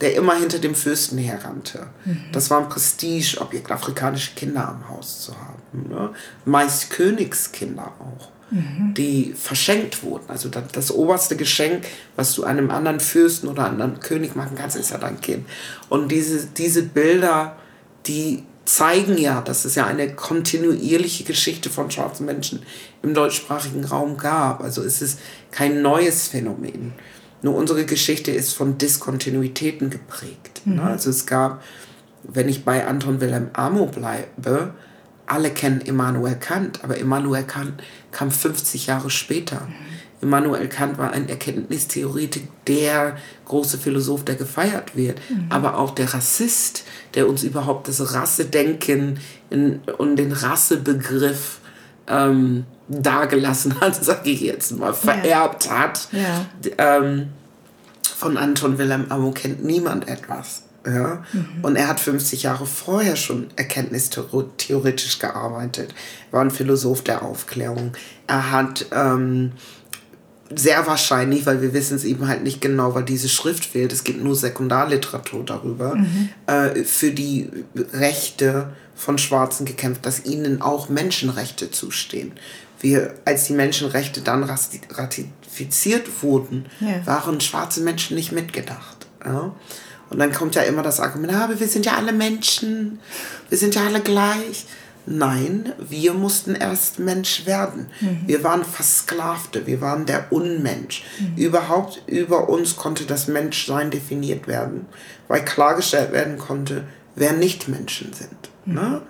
der immer hinter dem Fürsten herrannte. Mhm. Das war ein Prestigeobjekt, afrikanische Kinder am Haus zu haben. Ne? Meist Königskinder auch, mhm. die verschenkt wurden. Also das, das, oberste Geschenk, was du einem anderen Fürsten oder anderen König machen kannst, ist ja dein Kind. Und diese, diese Bilder, die zeigen ja, dass es ja eine kontinuierliche Geschichte von schwarzen Menschen im deutschsprachigen Raum gab. Also es ist kein neues Phänomen. Nur unsere Geschichte ist von Diskontinuitäten geprägt. Mhm. Also es gab, wenn ich bei Anton Wilhelm Amo bleibe, alle kennen Immanuel Kant, aber Immanuel Kant kam 50 Jahre später. Mhm. Immanuel Kant war ein Erkenntnistheoretiker, der große Philosoph, der gefeiert wird, mhm. aber auch der Rassist, der uns überhaupt das Rassedenken und den Rassebegriff ähm, dagelassen hat, sage ich jetzt mal, vererbt ja. hat. Ja. Ähm, von Anton Wilhelm Amo kennt niemand etwas. Ja? Mhm. Und er hat 50 Jahre vorher schon erkenntnistheoretisch gearbeitet. War ein Philosoph der Aufklärung. Er hat ähm, sehr wahrscheinlich, weil wir wissen es eben halt nicht genau, weil diese Schrift fehlt, es gibt nur Sekundarliteratur darüber, mhm. äh, für die Rechte von Schwarzen gekämpft, dass ihnen auch Menschenrechte zustehen. Wir, als die Menschenrechte dann ratifiziert wurden, ja. waren schwarze Menschen nicht mitgedacht. Ja? Und dann kommt ja immer das Argument, ah, aber wir sind ja alle Menschen, wir sind ja alle gleich. Nein, wir mussten erst Mensch werden. Mhm. Wir waren Versklavte, wir waren der Unmensch. Mhm. Überhaupt über uns konnte das Menschsein definiert werden, weil klargestellt werden konnte, wer nicht Menschen sind. Ne?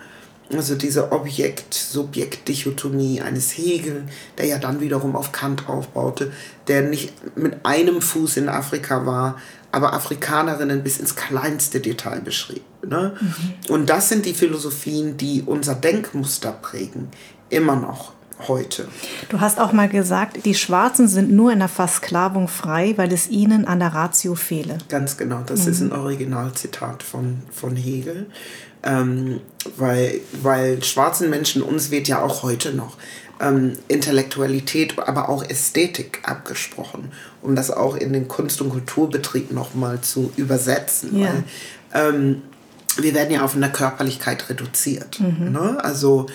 Also diese Objekt-Subjekt-Dichotomie eines Hegel, der ja dann wiederum auf Kant aufbaute, der nicht mit einem Fuß in Afrika war, aber Afrikanerinnen bis ins kleinste Detail beschrieb. Ne? Mhm. Und das sind die Philosophien, die unser Denkmuster prägen, immer noch heute. Du hast auch mal gesagt, die Schwarzen sind nur in der Versklavung frei, weil es ihnen an der Ratio fehle. Ganz genau, das mhm. ist ein Originalzitat von, von Hegel. Ähm, weil, weil schwarzen Menschen, uns wird ja auch heute noch ähm, Intellektualität, aber auch Ästhetik abgesprochen, um das auch in den Kunst- und Kulturbetrieb nochmal zu übersetzen. Ja. Weil, ähm, wir werden ja auf eine Körperlichkeit reduziert. Mhm. Ne? Also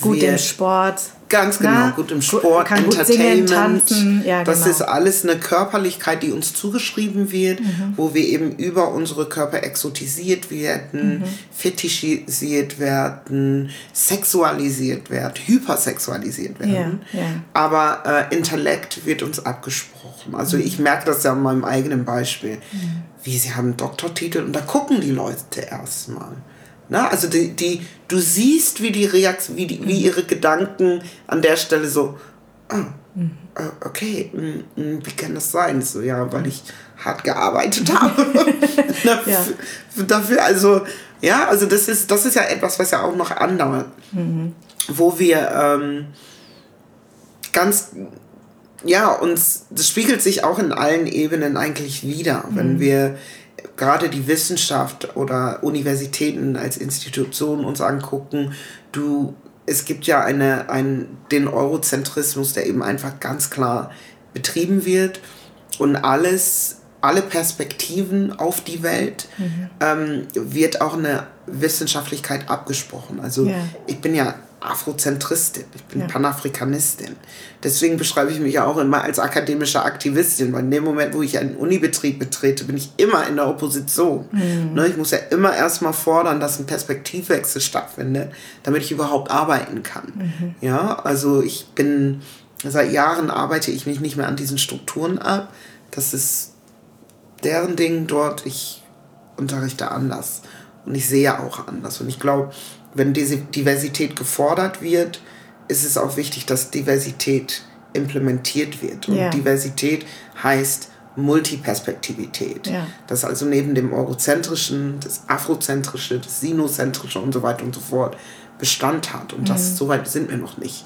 Gut im Sport. Ganz genau, Na, gut im Sport, kann Entertainment. Singen, tanzen. Ja, das genau. ist alles eine Körperlichkeit, die uns zugeschrieben wird, mhm. wo wir eben über unsere Körper exotisiert werden, mhm. fetischisiert werden, sexualisiert werden, hypersexualisiert werden. Ja, ja. Aber äh, Intellekt wird uns abgesprochen. Also mhm. ich merke das ja an meinem eigenen Beispiel. Mhm. Wie sie haben einen Doktortitel und da gucken die Leute erstmal. Na, also die, die, du siehst, wie die Reaktion, wie, die, wie ihre Gedanken an der Stelle so, oh, okay, mm, mm, wie kann das sein? So, ja, weil ich hart gearbeitet habe. dafür, ja. dafür, also, ja, also das ist, das ist ja etwas, was ja auch noch andauert. Mhm. Wo wir ähm, ganz, ja, uns, das spiegelt sich auch in allen Ebenen eigentlich wieder, mhm. wenn wir gerade die Wissenschaft oder Universitäten als Institution uns angucken, du, es gibt ja eine, ein, den Eurozentrismus, der eben einfach ganz klar betrieben wird und alles, alle Perspektiven auf die Welt mhm. ähm, wird auch eine Wissenschaftlichkeit abgesprochen. Also yeah. ich bin ja Afrozentristin, ich bin ja. Panafrikanistin. Deswegen beschreibe ich mich ja auch immer als akademische Aktivistin, weil in dem Moment, wo ich einen Unibetrieb betrete, bin ich immer in der Opposition. Mhm. Ne, ich muss ja immer erstmal fordern, dass ein Perspektivwechsel stattfindet, damit ich überhaupt arbeiten kann. Mhm. Ja, also ich bin, seit Jahren arbeite ich mich nicht mehr an diesen Strukturen ab. Das ist deren Ding dort. Ich unterrichte anders und ich sehe auch anders. Und ich glaube, wenn diese Diversität gefordert wird, ist es auch wichtig, dass Diversität implementiert wird. Und ja. Diversität heißt Multiperspektivität. Ja. Das also neben dem Eurozentrischen, das Afrozentrische, das Sinozentrische und so weiter und so fort Bestand hat. Und das, mhm. so weit sind wir noch nicht.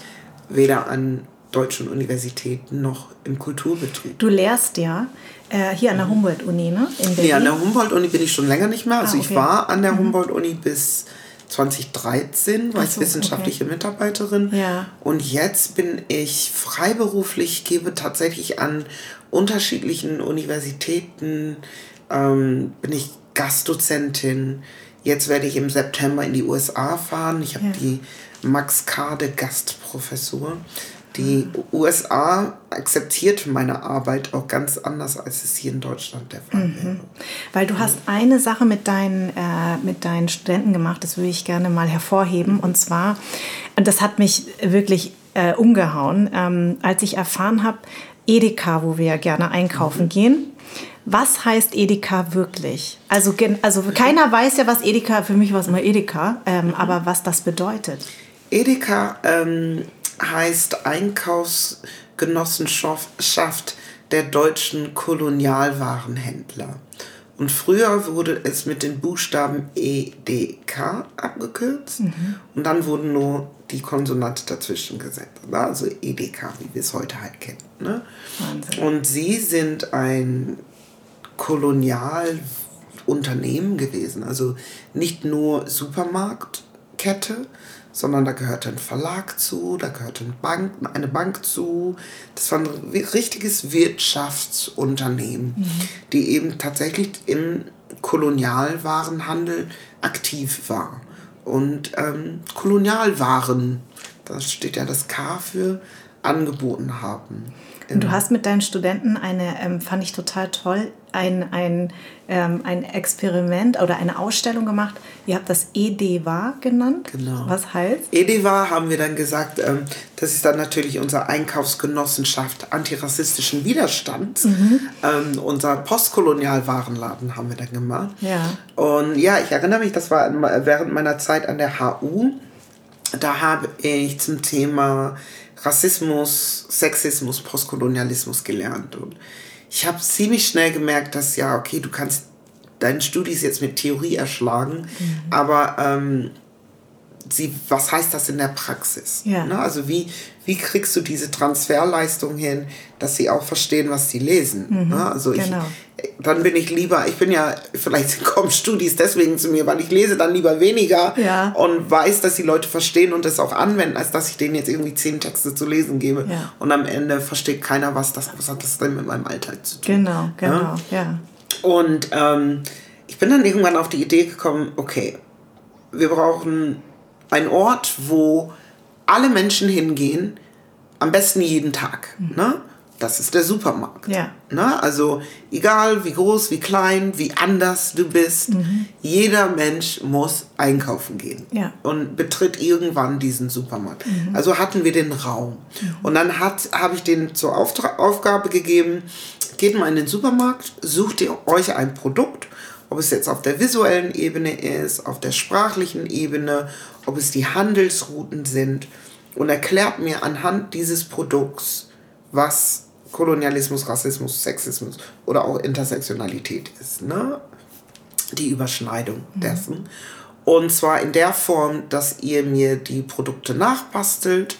Weder an deutschen Universitäten noch im Kulturbetrieb. Du lehrst ja äh, hier an der Humboldt-Uni, ne? In Berlin. Nee, an der Humboldt-Uni bin ich schon länger nicht mehr. Also ah, okay. ich war an der mhm. Humboldt-Uni bis 2013 war so, ich wissenschaftliche okay. Mitarbeiterin. Ja. Und jetzt bin ich freiberuflich, gebe tatsächlich an unterschiedlichen Universitäten, ähm, bin ich Gastdozentin. Jetzt werde ich im September in die USA fahren. Ich habe ja. die Max Kade Gastprofessur. Die USA akzeptiert meine Arbeit auch ganz anders, als es hier in Deutschland der Fall mhm. wäre. Weil du hast eine Sache mit deinen, äh, mit deinen Studenten gemacht, das würde ich gerne mal hervorheben. Mhm. Und zwar, und das hat mich wirklich äh, umgehauen, ähm, als ich erfahren habe, Edeka, wo wir ja gerne einkaufen mhm. gehen. Was heißt Edeka wirklich? Also, also keiner weiß ja, was Edeka, für mich war es immer Edeka, ähm, mhm. aber was das bedeutet. Edeka ähm, heißt Einkaufsgenossenschaft der deutschen Kolonialwarenhändler. Und früher wurde es mit den Buchstaben EDK abgekürzt mhm. und dann wurden nur die Konsonante dazwischen gesetzt. Also EDK, wie wir es heute halt kennen. Ne? Und sie sind ein Kolonialunternehmen gewesen. Also nicht nur Supermarktkette, sondern da gehörte ein Verlag zu, da gehörte eine Bank, eine Bank zu. Das war ein richtiges Wirtschaftsunternehmen, mhm. die eben tatsächlich im Kolonialwarenhandel aktiv war. Und ähm, Kolonialwaren, da steht ja das K für, angeboten haben. Und du hast mit deinen Studenten eine, ähm, fand ich total toll, ein, ein, ähm, ein Experiment oder eine Ausstellung gemacht. Ihr habt das EDWA genannt. Genau. Was heißt? EDWA haben wir dann gesagt, ähm, das ist dann natürlich unsere Einkaufsgenossenschaft antirassistischen Widerstands. Mhm. Ähm, unser Postkolonialwarenladen haben wir dann gemacht. Ja. Und ja, ich erinnere mich, das war während meiner Zeit an der HU. Da habe ich zum Thema Rassismus, Sexismus, Postkolonialismus gelernt. Und ich habe ziemlich schnell gemerkt, dass ja, okay, du kannst deinen Studis jetzt mit Theorie erschlagen, mhm. aber ähm, sie, was heißt das in der Praxis? Ja. Ne? Also wie, wie kriegst du diese Transferleistung hin, dass sie auch verstehen, was sie lesen? Mhm, ne? Also ich, genau. Dann bin ich lieber, ich bin ja, vielleicht kommen Studis deswegen zu mir, weil ich lese dann lieber weniger ja. und weiß, dass die Leute verstehen und das auch anwenden, als dass ich denen jetzt irgendwie zehn Texte zu lesen gebe ja. und am Ende versteht keiner, was das, was hat das denn mit meinem Alltag zu tun? Genau, genau, ja. Und ähm, ich bin dann irgendwann auf die Idee gekommen, okay, wir brauchen ein Ort, wo alle Menschen hingehen, am besten jeden Tag. Mhm. Ne? Das ist der Supermarkt. Ja. Ne? Also egal wie groß, wie klein, wie anders du bist, mhm. jeder Mensch muss einkaufen gehen ja. und betritt irgendwann diesen Supermarkt. Mhm. Also hatten wir den Raum. Mhm. Und dann habe ich den zur Auftra Aufgabe gegeben, geht mal in den Supermarkt, sucht ihr euch ein Produkt, ob es jetzt auf der visuellen Ebene ist, auf der sprachlichen Ebene ob es die Handelsrouten sind und erklärt mir anhand dieses Produkts, was Kolonialismus, Rassismus, Sexismus oder auch Intersektionalität ist. Ne? Die Überschneidung mhm. dessen. Und zwar in der Form, dass ihr mir die Produkte nachbastelt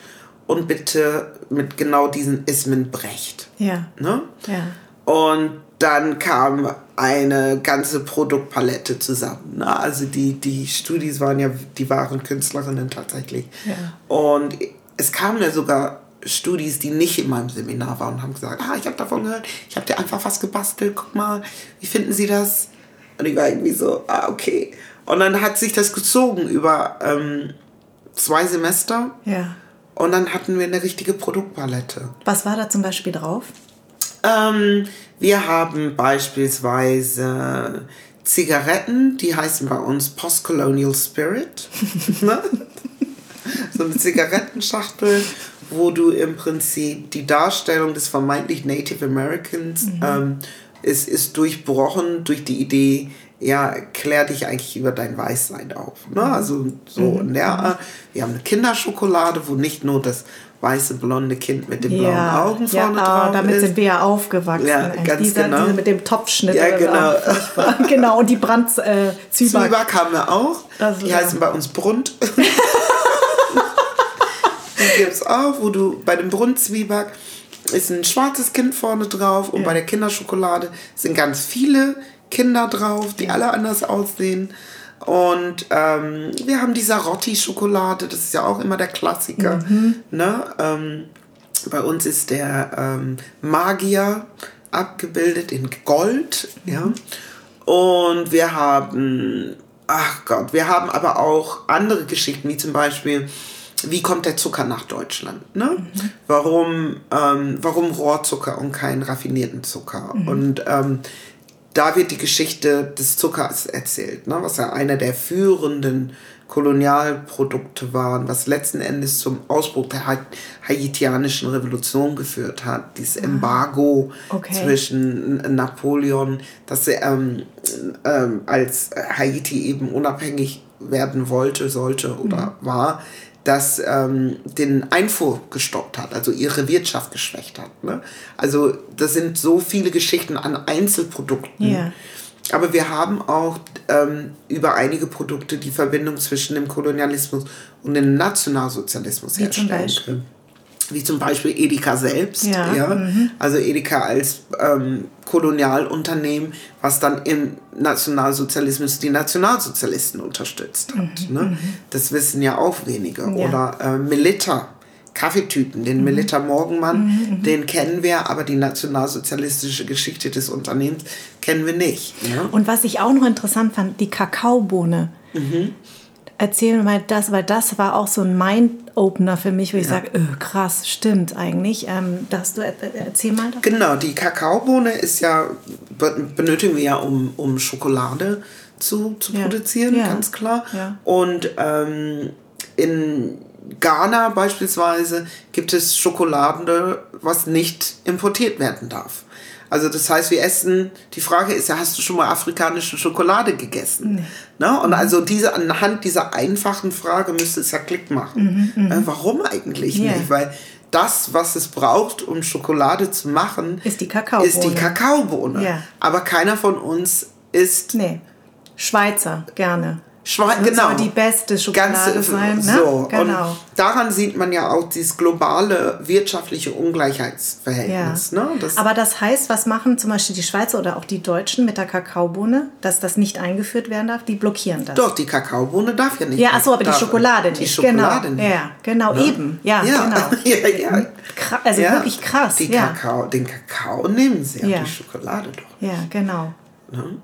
und bitte mit genau diesen Ismen brecht. Ja. Ne? ja. Und dann kam eine ganze Produktpalette zusammen. Ne? Also die, die Studis waren ja, die waren Künstlerinnen tatsächlich. Ja. Und es kamen ja sogar Studis, die nicht in meinem Seminar waren und haben gesagt, ah, ich habe davon gehört, ich habe dir einfach was gebastelt, guck mal, wie finden Sie das? Und ich war irgendwie so, ah, okay. Und dann hat sich das gezogen über ähm, zwei Semester. Ja. Und dann hatten wir eine richtige Produktpalette. Was war da zum Beispiel drauf? Ähm, wir haben beispielsweise Zigaretten, die heißen bei uns Postcolonial Spirit. Ne? so eine Zigarettenschachtel, wo du im Prinzip die Darstellung des vermeintlich Native Americans mhm. ähm, ist, ist durchbrochen durch die Idee, ja, klär dich eigentlich über dein Weißsein auf. Ne? Also so mhm. in der Art. Wir haben eine Kinderschokolade, wo nicht nur das weiße blonde Kind mit den blauen ja, Augen vorne ja, drauf damit ist. sind wir ja aufgewachsen. Ja, ganz Dieser, genau. Diese mit dem Topfschnitt. Ja, genau. genau, und die Brand äh, Zwieback. Haben wir auch. Das die heißen bei uns Brunt. gibt es auch, wo du bei dem Brunn-Zwieback ist ein schwarzes Kind vorne drauf und bei der Kinderschokolade sind ganz viele Kinder drauf, die alle anders aussehen. Und ähm, wir haben die Sarotti-Schokolade, das ist ja auch immer der Klassiker. Mhm. Ne? Ähm, bei uns ist der ähm, Magier abgebildet in Gold. Mhm. Ja? Und wir haben, ach Gott, wir haben aber auch andere Geschichten, wie zum Beispiel, wie kommt der Zucker nach Deutschland? Ne? Mhm. Warum, ähm, warum Rohrzucker und keinen raffinierten Zucker? Mhm. Und ähm, da wird die Geschichte des Zuckers erzählt, ne? was ja einer der führenden Kolonialprodukte waren, was letzten Endes zum Ausbruch der haitianischen Revolution geführt hat. Dieses ah, Embargo okay. zwischen Napoleon, dass er ähm, ähm, als Haiti eben unabhängig werden wollte, sollte oder mhm. war, das ähm, den Einfuhr gestoppt hat, also ihre Wirtschaft geschwächt hat. Ne? Also das sind so viele Geschichten an Einzelprodukten. Ja. Aber wir haben auch ähm, über einige Produkte die Verbindung zwischen dem Kolonialismus und dem Nationalsozialismus Wie zum herstellen Beispiel? können. Wie zum Beispiel Edeka selbst. Ja, mhm. Also Edeka als ähm, Kolonialunternehmen, was dann im Nationalsozialismus die Nationalsozialisten unterstützt hat. Ne? Das wissen ja auch wenige. Mhm. Ja. Oder äh, Melitta. Kaffeetüten, den Melitta Morgenmann, den kennen wir, aber die nationalsozialistische Geschichte des Unternehmens kennen wir nicht. Ne? Und was ich auch noch interessant fand, die Kakaobohne. Erzähl mir mal das, weil das war auch so ein Mind-Opener für mich, wo ich sage, öh, krass, stimmt eigentlich. Ähm, das, du, er- erzähl mal davon. Genau, die Kakaobohne ist ja, be- benötigen wir ja, um, um Schokolade zu, zu Ja. produzieren, Ja. ganz klar. Ja. Und ähm, in Ghana beispielsweise gibt es Schokolade, was nicht importiert werden darf. Also das heißt, wir essen, die Frage ist ja, hast du schon mal afrikanische Schokolade gegessen? Ne? Und also diese, anhand dieser einfachen Frage müsste es ja Klick machen. Äh, warum eigentlich Ja. nicht? Weil das, was es braucht, um Schokolade zu machen, Ist die Kakaobohne. ist die Kakaobohne. Ja. Aber keiner von uns isst Nee, Schweizer, gerne. Schwein, Das genau. soll die beste Schokolade Ganz, sein, ne? So. Genau. Und daran sieht man ja auch dieses globale wirtschaftliche Ungleichheitsverhältnis. Ja. Ne? Das, Aber das heißt, was machen zum Beispiel die Schweizer oder auch die Deutschen mit der Kakaobohne, dass das nicht eingeführt werden darf? Die blockieren das. doch, die Kakaobohne darf ja nicht. Ja, ach so, aber die Schokolade nicht. Die Schokolade genau. nicht. Ja, genau, Ne? eben. Ja, ja. genau. ja, ja. Also wirklich krass. Die. Kakao, den Kakao nehmen sie, Ja. die Schokolade doch. ja, genau. Ne?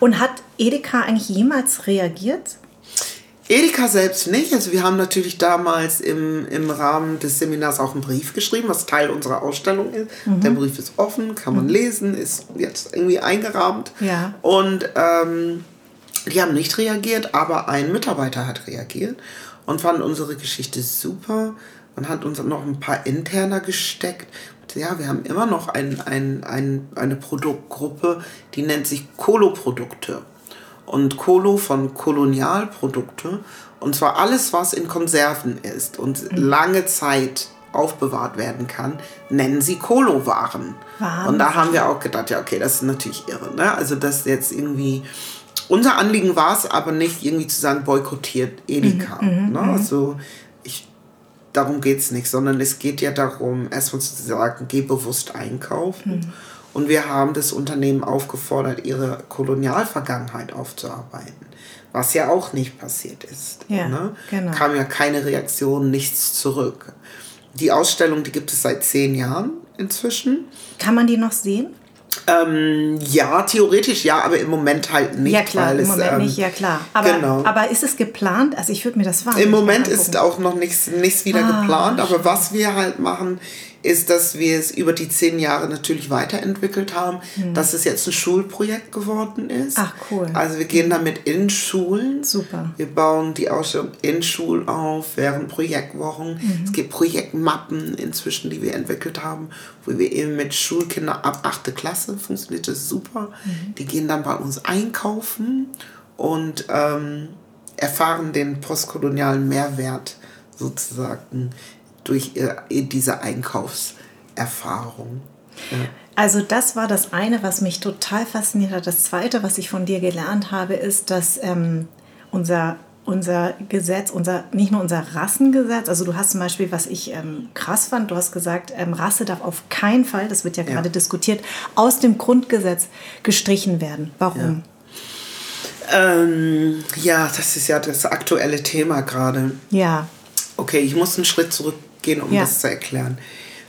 Und hat Edeka eigentlich jemals reagiert? Edeka selbst nicht. Also wir haben natürlich damals im, im Rahmen des Seminars auch einen Brief geschrieben, was Teil unserer Ausstellung ist. Mhm. Der Brief ist offen, kann man lesen, ist jetzt irgendwie eingerahmt. Ja. Und ähm, die haben nicht reagiert, aber ein Mitarbeiter hat reagiert und fand unsere Geschichte super und hat uns noch ein paar interner gesteckt. Ja, wir haben immer noch ein, ein, ein, eine Produktgruppe, die nennt sich Kolo-Produkte. Und Kolo von Kolonialprodukte. Und zwar alles, was in Konserven ist und lange Zeit aufbewahrt werden kann, nennen sie Kolo-Waren. Und da haben wir auch gedacht, ja, okay, das ist natürlich irre. Ne? Also, das jetzt irgendwie. Unser Anliegen war es aber nicht irgendwie zu sagen, boykottiert Edeka. ne? Also, ich, darum geht es nicht, sondern es geht ja darum, erstmal zu sagen, geh bewusst einkaufen. Und wir haben das Unternehmen aufgefordert, ihre Kolonialvergangenheit aufzuarbeiten. Was ja auch nicht passiert ist. Ja, ne? genau. Kam ja keine Reaktion, nichts zurück. Die Ausstellung, die gibt es seit zehn Jahren inzwischen. Kann man die noch sehen? Ähm, ja, theoretisch ja, aber im Moment halt nicht. ja, klar, im es, Moment ähm, nicht, ja klar. Aber, genau. aber ist es geplant? Also ich würde mir das wahnsinnig Im Moment ist auch noch nichts, nichts wieder Ah, geplant, aber was wir halt machen, ist, dass wir es über die zehn Jahre natürlich weiterentwickelt haben, dass es jetzt ein Schulprojekt geworden ist. Hm. Ach, cool. Also wir gehen damit in Schulen. Super. Wir bauen die Ausstellung in Schulen auf, während Projektwochen. Mhm. Es gibt Projektmappen inzwischen, die wir entwickelt haben, wo wir eben mit Schulkindern ab 8. Klasse, funktioniert das super. Mhm. Die gehen dann bei uns einkaufen und ähm, erfahren den postkolonialen Mehrwert sozusagen durch ihr, diese Einkaufserfahrung. Ja. Also das war das eine, was mich total fasziniert hat. Das zweite, was ich von dir gelernt habe, ist, dass ähm, unser, unser Gesetz, unser, nicht nur unser Rassengesetz, also du hast zum Beispiel, was ich ähm, krass fand, du hast gesagt, ähm, Rasse darf auf keinen Fall, das wird ja gerade diskutiert, aus dem Grundgesetz gestrichen werden. Warum? Ähm, ja, das ist ja das aktuelle Thema gerade. Ja, Okay, ich muss einen Schritt zurückgehen, um Ja. das zu erklären.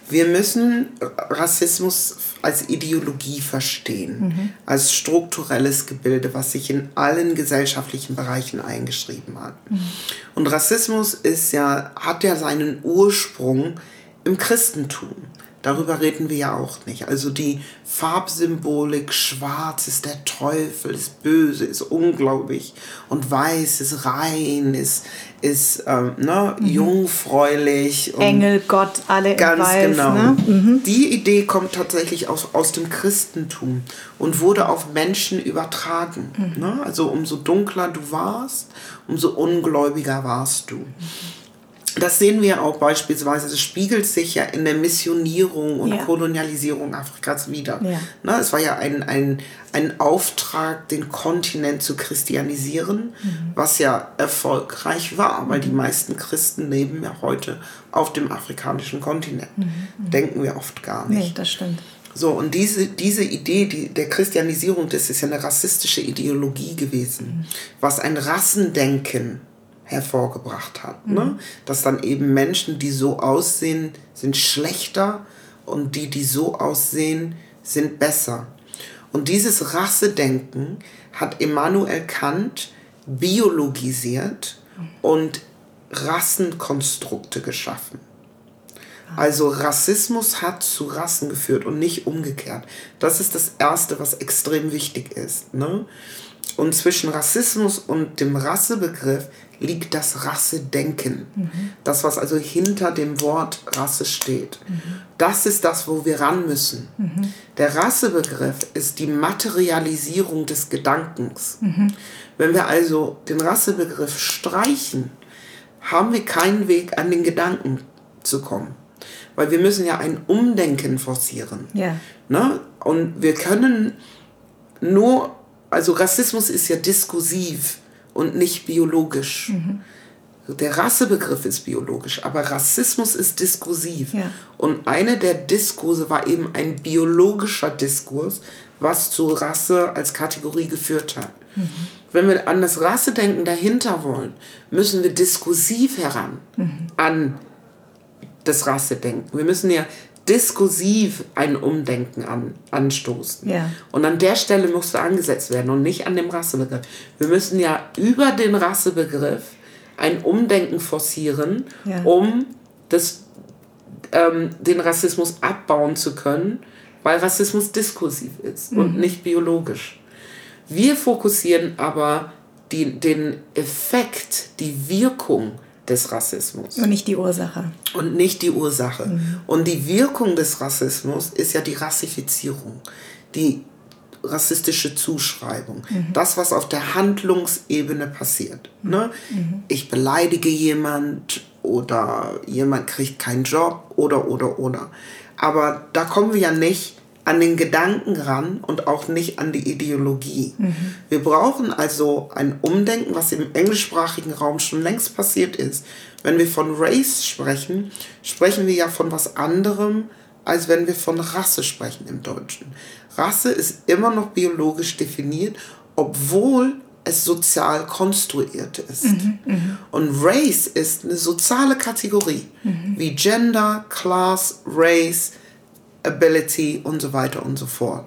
Wir müssen Rassismus als Ideologie verstehen, Mhm. als strukturelles Gebilde, was sich in allen gesellschaftlichen Bereichen eingeschrieben hat. Mhm. Und Rassismus ist ja, hat ja seinen Ursprung im Christentum. Darüber reden wir ja auch nicht. Also die Farbsymbolik, schwarz ist der Teufel, ist böse, ist unglaublich und weiß ist rein, ist, ist ähm, ne, jungfräulich. Mhm. Engel, Gott, alle Ganz Weiß. genau. Ne? Die Idee kommt tatsächlich aus, aus dem Christentum und wurde auf Menschen übertragen. Mhm. Ne? Also umso dunkler du warst, umso ungläubiger warst du. Das sehen wir auch beispielsweise, das spiegelt sich ja in der Missionierung und Ja. Kolonialisierung Afrikas wieder. Ja. Ne, es war ja ein, ein, ein Auftrag, den Kontinent zu christianisieren, Mhm. was ja erfolgreich war, weil die meisten Christen leben ja heute auf dem afrikanischen Kontinent. Denken wir oft gar nicht. Mhm. Nee, das stimmt. So, und diese, diese Idee die, der Christianisierung, das ist ja eine rassistische Ideologie gewesen, was ein Rassendenken hervorgebracht hat. Ne? Dass dann eben Menschen, die so aussehen, sind schlechter und die, die so aussehen, sind besser. Und dieses Rassedenken hat Immanuel Kant biologisiert und Rassenkonstrukte geschaffen. Also Rassismus hat zu Rassen geführt und nicht umgekehrt. Das ist das Erste, was extrem wichtig ist. Ne? Und zwischen Rassismus und dem Rassebegriff liegt das Rassedenken. Das, was also hinter dem Wort Rasse steht. Das ist das, wo wir ran müssen. Der Rassebegriff ist die Materialisierung des Gedankens. Wenn wir also den Rassebegriff streichen, haben wir keinen Weg an den Gedanken zu kommen. Weil wir müssen ja ein Umdenken forcieren. Ja. Ne? Und wir können nur, also Rassismus ist ja diskursiv und nicht biologisch. Der Rassebegriff ist biologisch, aber Rassismus ist diskursiv. Ja. Und eine der Diskurse war eben ein biologischer Diskurs, was zu Rasse als Kategorie geführt hat. Wenn wir an das Rassedenken dahinter wollen, müssen wir diskursiv heran an das Rassedenken. Wir müssen ja diskursiv ein Umdenken an, anstoßen. Ja. Und an der Stelle musste angesetzt werden und nicht an dem Rassebegriff. Wir müssen ja über den Rassebegriff ein Umdenken forcieren, Ja. um das, ähm, den Rassismus abbauen zu können, weil Rassismus diskursiv ist und nicht biologisch. Wir fokussieren aber die, den Effekt, die Wirkung des Rassismus Und nicht die Ursache. und nicht die Ursache. Und die Wirkung des Rassismus ist ja die Rassifizierung, die rassistische Zuschreibung, das, was auf der Handlungsebene passiert. Ne? Ich beleidige jemand oder jemand kriegt keinen Job oder oder oder. Aber da kommen wir ja nicht an den Gedanken ran und auch nicht an die Ideologie. Wir brauchen also ein Umdenken, was im englischsprachigen Raum schon längst passiert ist. Wenn wir von Race sprechen, sprechen wir ja von was anderem, als wenn wir von Rasse sprechen im Deutschen. Rasse ist immer noch biologisch definiert, obwohl es sozial konstruiert ist. Und Race ist eine soziale Kategorie, wie Gender, Class, Race, Ability und so weiter und so fort.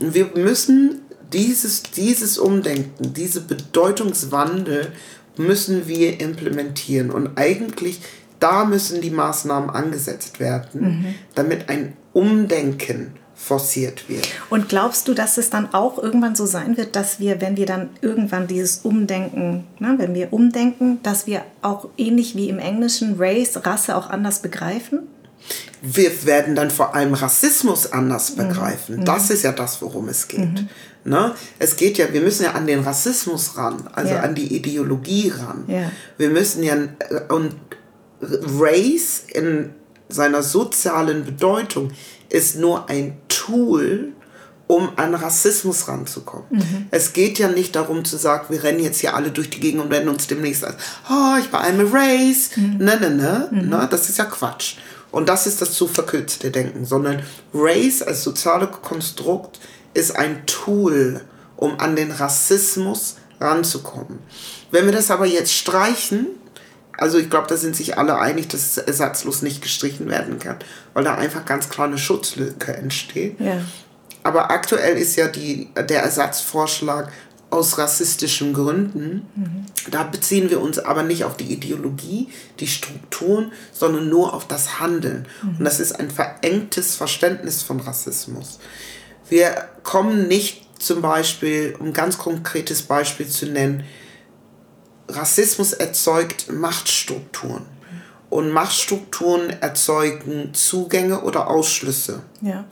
Und wir müssen dieses, dieses Umdenken, diese Bedeutungswandel müssen wir implementieren. Und eigentlich da müssen die Maßnahmen angesetzt werden, damit ein Umdenken forciert wird. Und glaubst du, dass es dann auch irgendwann so sein wird, dass wir, wenn wir dann irgendwann dieses Umdenken, ne, wenn wir umdenken, dass wir auch ähnlich wie im Englischen Race, Rasse auch anders begreifen? Wir werden dann vor allem Rassismus anders begreifen. Das ist ja das, worum es geht. Ne? Es geht ja, wir müssen ja an den Rassismus ran, also Ja. an die Ideologie ran. Ja. Wir müssen ja, äh, und Race in seiner sozialen Bedeutung ist nur ein Tool, um an Rassismus ranzukommen. Es geht ja nicht darum zu sagen, wir rennen jetzt hier alle durch die Gegend und werden uns demnächst als, oh, ich bin eine Race. Ne, ne, ne, ne, das ist ja Quatsch. Und das ist das zu verkürzte Denken, sondern Race als soziale Konstrukt ist ein Tool, um an den Rassismus ranzukommen. Wenn wir das aber jetzt streichen, also ich glaube, da sind sich alle einig, dass es ersatzlos nicht gestrichen werden kann, weil da einfach ganz klar eine Schutzlücke entsteht. Ja. Aber aktuell ist ja die, der Ersatzvorschlag aus rassistischen Gründen. Da beziehen wir uns aber nicht auf die Ideologie, die Strukturen, sondern nur auf das Handeln. Und das ist ein verengtes Verständnis von Rassismus. Wir kommen nicht zum Beispiel, um ein ganz konkretes Beispiel zu nennen, Rassismus erzeugt Machtstrukturen. Und Machtstrukturen erzeugen Zugänge oder Ausschlüsse. Ja.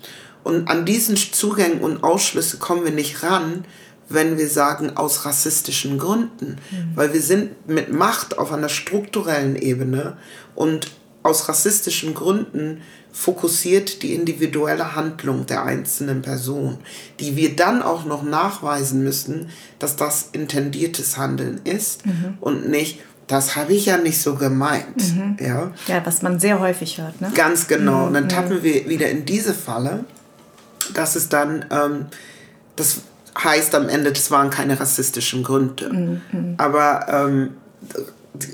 Und an diesen Zugängen und Ausschlüsse kommen wir nicht ran, wenn wir sagen aus rassistischen Gründen, mhm. weil wir sind mit Macht auf einer strukturellen Ebene und aus rassistischen Gründen fokussiert die individuelle Handlung der einzelnen Person, die wir dann auch noch nachweisen müssen, dass das intendiertes Handeln ist mhm. und nicht, das habe ich ja nicht so gemeint. Mhm. Ja? ja, was man sehr häufig hört. Ne? Ganz genau. Mhm. Und dann mhm. tappen wir wieder in diese Falle, dass es dann, ähm, das heißt am Ende, das waren keine rassistischen Gründe. Mhm. Aber ähm,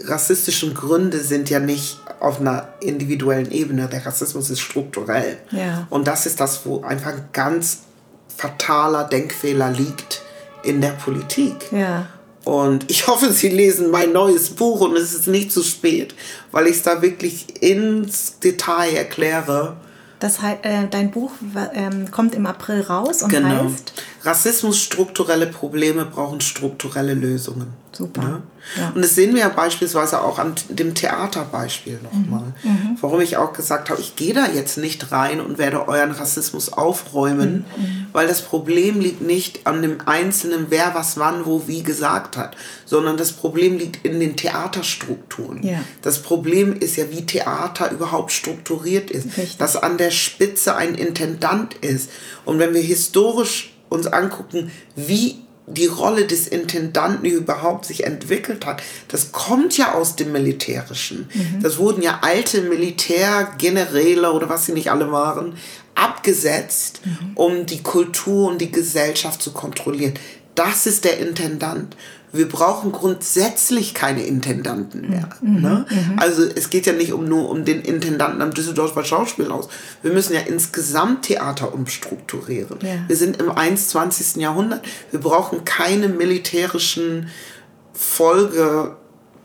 rassistischen Gründe sind ja nicht auf einer individuellen Ebene. Der Rassismus ist strukturell. Ja. Und das ist das, wo einfach ein ganz fataler Denkfehler liegt in der Politik. Ja. Und ich hoffe, Sie lesen mein neues Buch und es ist nicht zu spät, weil ich es da wirklich ins Detail erkläre. Das heißt, äh, dein Buch äh, kommt im April raus und genau. heißt? Rassismus, strukturelle Probleme brauchen strukturelle Lösungen. Super. Ne? Ja. Und das sehen wir ja beispielsweise auch an dem Theaterbeispiel nochmal. Mhm. mhm. Warum ich auch gesagt habe, ich gehe da jetzt nicht rein und werde euren Rassismus aufräumen, mhm. mhm. weil das Problem liegt nicht an dem Einzelnen, wer was wann, wo, wie gesagt hat, sondern das Problem liegt in den Theaterstrukturen. Ja. Das Problem ist ja, wie Theater überhaupt strukturiert ist. Richtig. Dass an der Spitze ein Intendant ist. Und wenn wir historisch uns angucken, wie die Rolle des Intendanten überhaupt sich entwickelt hat, das kommt ja aus dem Militärischen. Mhm. Das wurden ja alte Militärgeneräle oder was sie nicht alle waren, abgesetzt, mhm. um die Kultur und die Gesellschaft zu kontrollieren. Das ist der Intendant wir brauchen grundsätzlich keine Intendanten mehr. Mhm. Ne? Mhm. Also es geht ja nicht um nur um den Intendanten am Düsseldorfer Schauspielhaus. Wir müssen ja insgesamt Theater umstrukturieren. Ja. Wir sind im 21. Jahrhundert. Wir brauchen keine militärischen Folge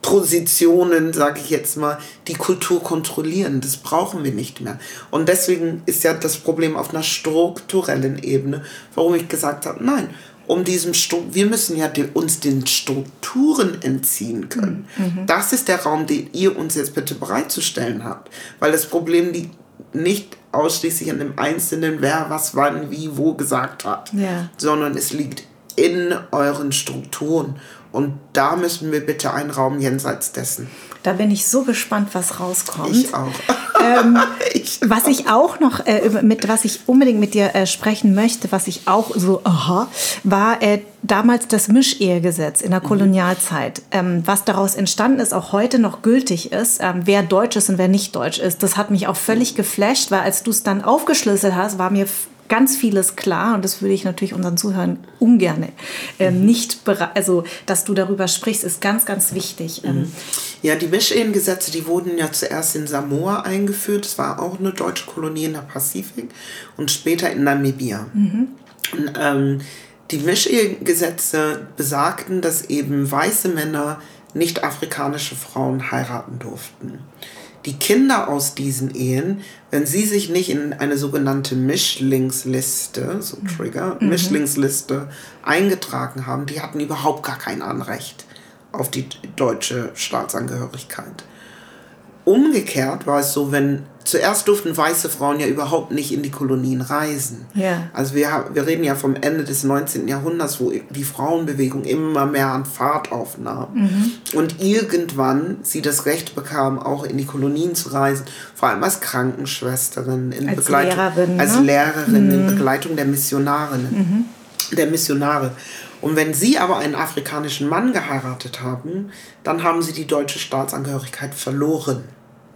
Positionen, sage ich jetzt mal, die Kultur kontrollieren. Das brauchen wir nicht mehr. Und deswegen ist ja das Problem auf einer strukturellen Ebene, warum ich gesagt habe, nein, um diesem Stru wir müssen ja den, uns den Strukturen entziehen können. Mhm. Das ist der Raum, den ihr uns jetzt bitte bereitzustellen habt, weil das Problem liegt nicht ausschließlich an dem Einzelnen, wer was wann wie wo gesagt hat, ja. sondern es liegt in euren Strukturen und da müssen wir bitte einen Raum jenseits dessen. Da bin ich so gespannt, was rauskommt. Ich auch. Ähm, ich was auch. ich auch noch, äh, mit was ich unbedingt mit dir äh, sprechen möchte, was ich auch so, aha, war äh, damals das Mischehegesetz in der mhm. Kolonialzeit. Ähm, was daraus entstanden ist, auch heute noch gültig ist, ähm, wer deutsch ist und wer nicht deutsch ist. Das hat mich auch völlig geflasht, weil als du es dann aufgeschlüsselt hast, war mir ganz vieles klar und das würde ich natürlich unseren Zuhörern ungern äh, mhm. nicht also dass du darüber sprichst ist ganz ganz wichtig ähm. mhm. ja die Mischehengesetze die wurden ja zuerst in Samoa eingeführt das war auch eine deutsche Kolonie in der Pazifik und später in Namibia mhm. und, ähm, die Mischehengesetze besagten dass eben weiße Männer nicht afrikanische Frauen heiraten durften die Kinder aus diesen Ehen, wenn sie sich nicht in eine sogenannte Mischlingsliste, so Trigger, mhm. Mischlingsliste eingetragen haben, die hatten überhaupt gar kein Anrecht auf die deutsche Staatsangehörigkeit. Umgekehrt war es so, wenn zuerst durften weiße Frauen ja überhaupt nicht in die Kolonien reisen. Ja. Also wir, wir reden ja vom Ende des 19. Jahrhunderts, wo die Frauenbewegung immer mehr an Fahrt aufnahm. Mhm. Und irgendwann sie das Recht bekam, auch in die Kolonien zu reisen, vor allem als Krankenschwesterin, in als Begleitung, Lehrerin, als ne? Lehrerin, mhm. in Begleitung der Missionarinnen, mhm. der Missionare. Und wenn sie aber einen afrikanischen Mann geheiratet haben, dann haben sie die deutsche Staatsangehörigkeit verloren.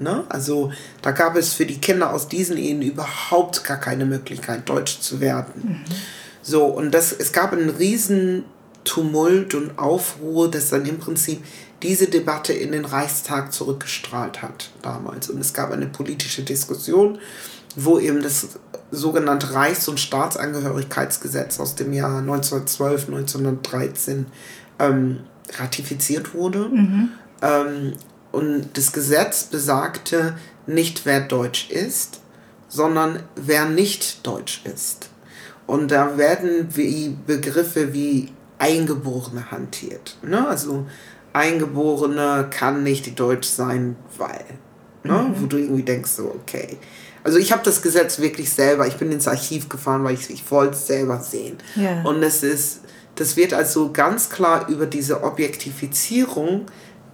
Ne? Also da gab es für die Kinder aus diesen Ehen überhaupt gar keine Möglichkeit, Deutsch zu werden. Mhm. So, und das, es gab einen riesen Tumult und Aufruhr, das dann im Prinzip diese Debatte in den Reichstag zurückgestrahlt hat damals. Und es gab eine politische Diskussion, wo eben das sogenannte Reichs- und Staatsangehörigkeitsgesetz aus dem Jahr 1912, 1913 ähm, ratifiziert wurde. Mhm. Ähm, und das Gesetz besagte nicht, wer deutsch ist, sondern wer nicht deutsch ist. Und da werden wie Begriffe wie Eingeborene hantiert. Ne? Also Eingeborene kann nicht deutsch sein, weil. Ne? Mhm. Wo du irgendwie denkst, so, okay. Also ich habe das Gesetz wirklich selber, ich bin ins Archiv gefahren, weil ich, ich wollte es selber sehen. Yeah. Und es ist Das wird also ganz klar über diese Objektifizierung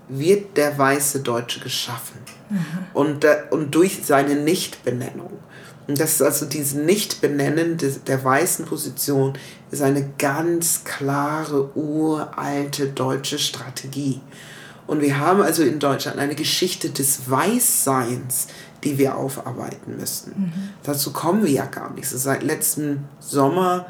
wird der weiße Deutsche geschaffen. Und, äh, und durch seine Nichtbenennung. Und das ist also dieses Nichtbenennen der weißen Position ist eine ganz klare, uralte deutsche Strategie. Und wir haben also in Deutschland eine Geschichte des Weißseins, die wir aufarbeiten müssen. Mhm. Dazu kommen wir ja gar nicht. So seit letztem Sommer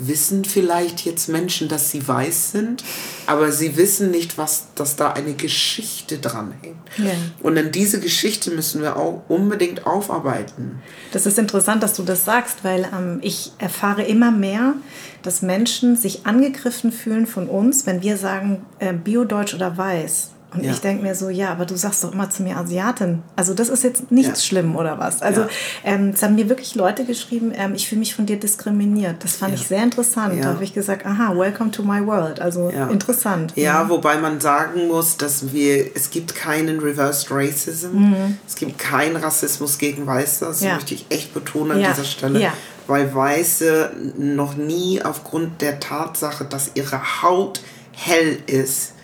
wissen vielleicht jetzt Menschen, dass sie weiß sind, aber sie wissen nicht, was, dass da eine Geschichte dran hängt. Ja. Und in diese Geschichte müssen wir auch unbedingt aufarbeiten. Das ist interessant, dass du das sagst, weil ähm, ich erfahre immer mehr, dass Menschen sich angegriffen fühlen von uns, wenn wir sagen äh, Biodeutsch oder Weiß. Und ja. ich denke mir so, ja, aber du sagst doch immer zu mir Asiatin. Also das ist jetzt nichts ja. schlimm oder was. Also ja. ähm, es haben mir wirklich Leute geschrieben, ähm, ich fühle mich von dir diskriminiert. Das fand ich sehr interessant. Da habe ich gesagt, aha, welcome to my world. Also interessant. Ja, wobei man sagen muss, dass wir, es gibt keinen Reversed Racism. Mhm. Es gibt keinen Rassismus gegen Weiße. Das möchte ich echt betonen an dieser Stelle. Weil Weiße noch nie aufgrund der Tatsache, dass ihre Haut hell ist,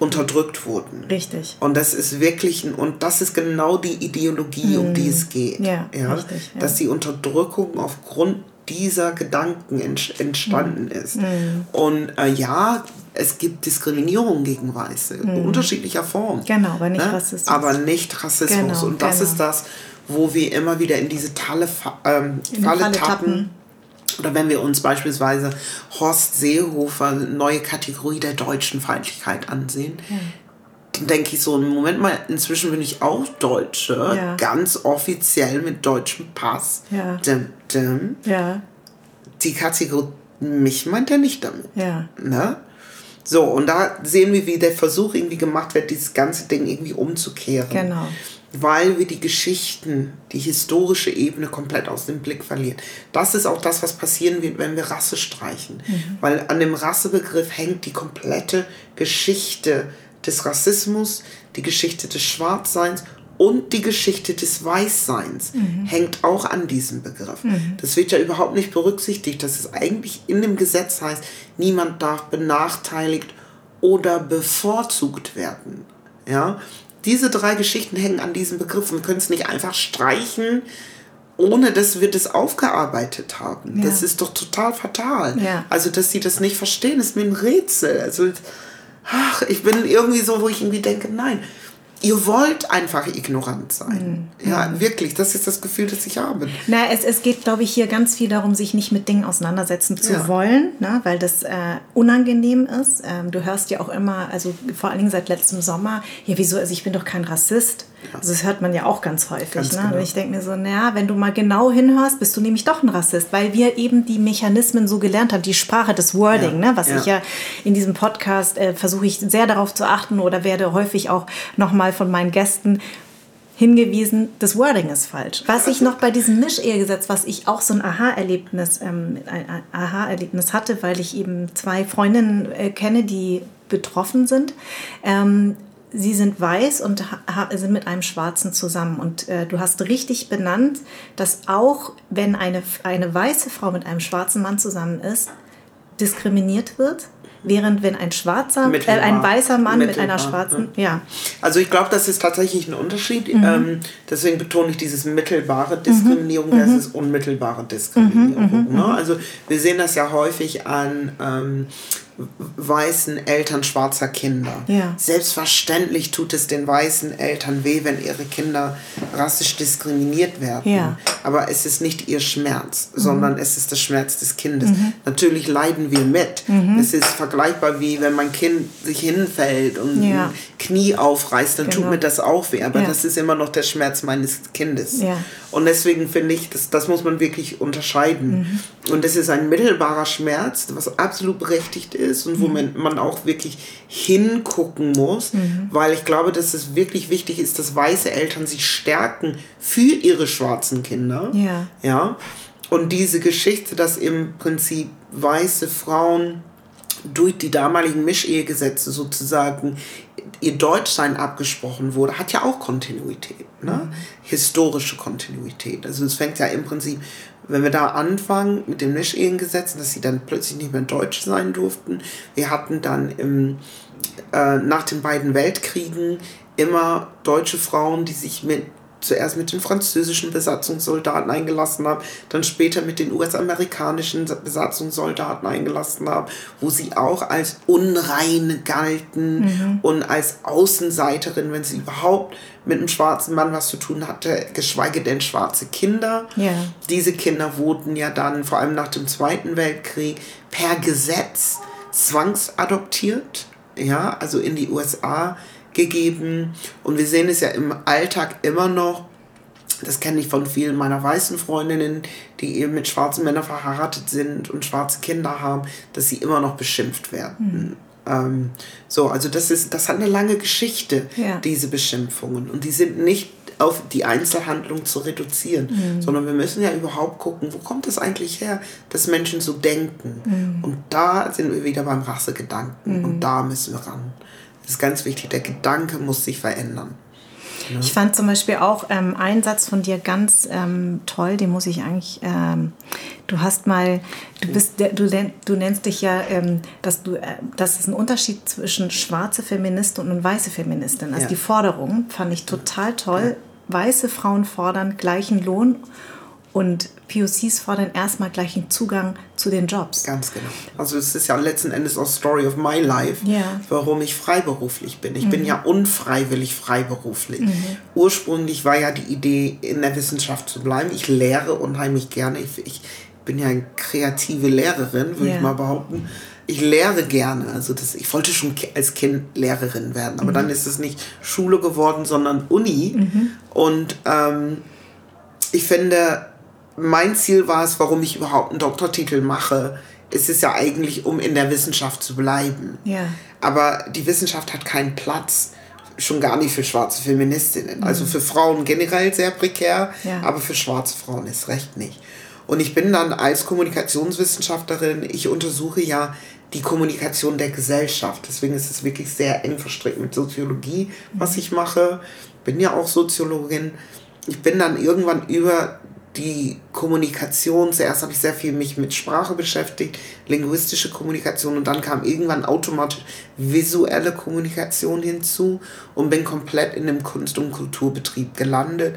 unterdrückt wurden. Richtig. Und das ist wirklich, und das ist genau die Ideologie, um die es geht. Ja, ja? Richtig, ja. Dass die Unterdrückung aufgrund dieser Gedanken entstanden mhm. ist. Mhm. Und äh, ja, es gibt Diskriminierung gegen Weiße, mhm. unterschiedlicher Form. Genau, aber nicht ne? Rassismus. Aber nicht Rassismus. Genau, und das genau. ist das, wo wir immer wieder in diese Talle, ähm, Falle, Falle tappen. tappen oder wenn wir uns beispielsweise Horst Seehofer, neue Kategorie der deutschen Feindlichkeit ansehen, ja. dann denke ich so, Moment mal, inzwischen bin ich auch Deutsche, ja. ganz offiziell mit deutschem Pass. Ja. Dim, dim. ja. Die Kategorie, mich meint er nicht damit. Ja. Ne? So, und da sehen wir, wie der Versuch irgendwie gemacht wird, dieses ganze Ding irgendwie umzukehren. Genau weil wir die Geschichten, die historische Ebene komplett aus dem Blick verlieren. Das ist auch das, was passieren wird, wenn wir Rasse streichen. Mhm. Weil an dem Rassebegriff hängt die komplette Geschichte des Rassismus, die Geschichte des Schwarzseins und die Geschichte des Weißseins mhm. hängt auch an diesem Begriff. Mhm. Das wird ja überhaupt nicht berücksichtigt, dass es eigentlich in dem Gesetz heißt, niemand darf benachteiligt oder bevorzugt werden. Ja, diese drei Geschichten hängen an diesem Begriff. Wir können es nicht einfach streichen, ohne dass wir das aufgearbeitet haben. Ja. Das ist doch total fatal. Ja. Also, dass sie das nicht verstehen, ist mir ein Rätsel. Also, ach, ich bin irgendwie so, wo ich irgendwie denke, nein, ihr wollt einfach ignorant sein. Mhm. Ja, wirklich, das ist das Gefühl, das ich habe. Na, es, es geht, glaube ich, hier ganz viel darum, sich nicht mit Dingen auseinandersetzen zu ja. wollen, ne? weil das äh, unangenehm ist. Ähm, du hörst ja auch immer, also vor allen Dingen seit letztem Sommer, ja, wieso, also ich bin doch kein Rassist. Also das hört man ja auch ganz häufig. Ganz ne? Genau. Und ich denke mir so, naja, wenn du mal genau hinhörst, bist du nämlich doch ein Rassist, weil wir eben die Mechanismen so gelernt haben, die Sprache des Wording, ja. ne? was ja. ich ja in diesem Podcast äh, versuche ich sehr darauf zu achten oder werde häufig auch nochmal von meinen Gästen hingewiesen, das Wording ist falsch. Was ich noch bei diesem Mischehegesetz, was ich auch so ein Aha-Erlebnis ähm, Aha hatte, weil ich eben zwei Freundinnen äh, kenne, die betroffen sind. Ähm, sie sind weiß und sind mit einem Schwarzen zusammen. Und äh, du hast richtig benannt, dass auch wenn eine, eine weiße Frau mit einem schwarzen Mann zusammen ist, diskriminiert wird. Während wenn ein schwarzer, äh, ein weißer Mann mit einer schwarzen, ja. ja. Also ich glaube, das ist tatsächlich ein Unterschied. Mhm. Ähm, deswegen betone ich dieses mittelbare Diskriminierung mhm. versus unmittelbare Diskriminierung. Mhm. mhm. Ne? Also wir sehen das ja häufig an ähm, weißen Eltern schwarzer Kinder. Ja. Selbstverständlich tut es den weißen Eltern weh, wenn ihre Kinder rassisch diskriminiert werden. Ja. Aber es ist nicht ihr Schmerz, mhm. sondern es ist der Schmerz des Kindes. Mhm. Natürlich leiden wir mit. Mhm. Es ist vergleichbar wie wenn mein Kind sich hinfällt und ja. ein Knie aufreißt, dann genau. tut mir das auch weh. Aber das ist immer noch der Schmerz meines Kindes. Und deswegen finde ich, das, das muss man wirklich unterscheiden. Mhm. Und es ist ein mittelbarer Schmerz, was absolut berechtigt ist ist und wo mhm. man, auch wirklich hingucken muss, mhm. weil ich glaube, dass es wirklich wichtig ist, dass weiße Eltern sich stärken für ihre schwarzen Kinder. Ja. ja? Und diese Geschichte, dass im Prinzip weiße Frauen durch die damaligen Mischehegesetze sozusagen ihr Deutschsein abgesprochen wurde, hat ja auch Kontinuität, ne? Mhm. historische Kontinuität. Also es fängt ja im Prinzip wenn wir da anfangen mit dem Mischehengesetz, dass sie dann plötzlich nicht mehr deutsch sein durften. Wir hatten dann im, äh, nach den beiden Weltkriegen immer deutsche Frauen, die sich mit zuerst mit den französischen Besatzungssoldaten eingelassen haben, dann später mit den US-amerikanischen Besatzungssoldaten eingelassen haben, wo sie auch als unrein galten mhm. und als Außenseiterin, wenn sie überhaupt mit einem schwarzen Mann was zu tun hatte, geschweige denn schwarze Kinder. Yeah. Diese Kinder wurden ja dann vor allem nach dem Zweiten Weltkrieg per Gesetz zwangsadoptiert, ja, also in die USA gegeben. Und wir sehen es ja im Alltag immer noch. Das kenne ich von vielen meiner weißen Freundinnen, die eben mit schwarzen Männern verheiratet sind und schwarze Kinder haben, dass sie immer noch beschimpft werden. Mhm. Ähm, so, also das ist, das hat eine lange Geschichte, ja. diese Beschimpfungen. Und die sind nicht auf die Einzelhandlung zu reduzieren, mhm. sondern wir müssen ja überhaupt gucken, wo kommt es eigentlich her, dass Menschen so denken. Mhm. Und da sind wir wieder beim Rassegedanken mhm. und da müssen wir ran. Das ist ganz wichtig. Der Gedanke muss sich verändern. Ja. Ich fand zum Beispiel auch ähm, einen Satz von dir ganz ähm, toll, den muss ich eigentlich, ähm, du hast mal, du bist, du, du nennst dich ja, ähm, dass du, äh, das ist ein Unterschied zwischen schwarze Feministin und weiße Feministin. Also ja. die Forderung fand ich total toll. Ja. Weiße Frauen fordern gleichen Lohn und POCs fordern erstmal gleich einen Zugang zu den Jobs. Ganz genau. Also es ist ja letzten Endes auch Story of my life, ja. warum ich freiberuflich bin. Ich mhm. bin ja unfreiwillig freiberuflich. Mhm. Ursprünglich war ja die Idee, in der Wissenschaft zu bleiben. Ich lehre unheimlich gerne. Ich, ich bin ja eine kreative Lehrerin, würde ja. ich mal behaupten. Ich lehre gerne. Also das, ich wollte schon als Kind Lehrerin werden, aber mhm. dann ist es nicht Schule geworden, sondern Uni. Mhm. Und ähm, ich finde, mein Ziel war es, warum ich überhaupt einen Doktortitel mache. Es ist ja eigentlich, um in der Wissenschaft zu bleiben. Ja. Aber die Wissenschaft hat keinen Platz, schon gar nicht für schwarze Feministinnen. Mhm. Also für Frauen generell sehr prekär, ja. aber für schwarze Frauen ist recht nicht. Und ich bin dann als Kommunikationswissenschaftlerin, ich untersuche ja die Kommunikation der Gesellschaft. Deswegen ist es wirklich sehr eng verstrickt mit Soziologie, was mhm. ich mache. Bin ja auch Soziologin. Ich bin dann irgendwann über die Kommunikation, zuerst habe ich sehr viel mich mit Sprache beschäftigt, linguistische Kommunikation und dann kam irgendwann automatisch visuelle Kommunikation hinzu und bin komplett in dem Kunst- und Kulturbetrieb gelandet.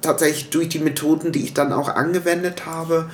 Tatsächlich durch die Methoden, die ich dann auch angewendet habe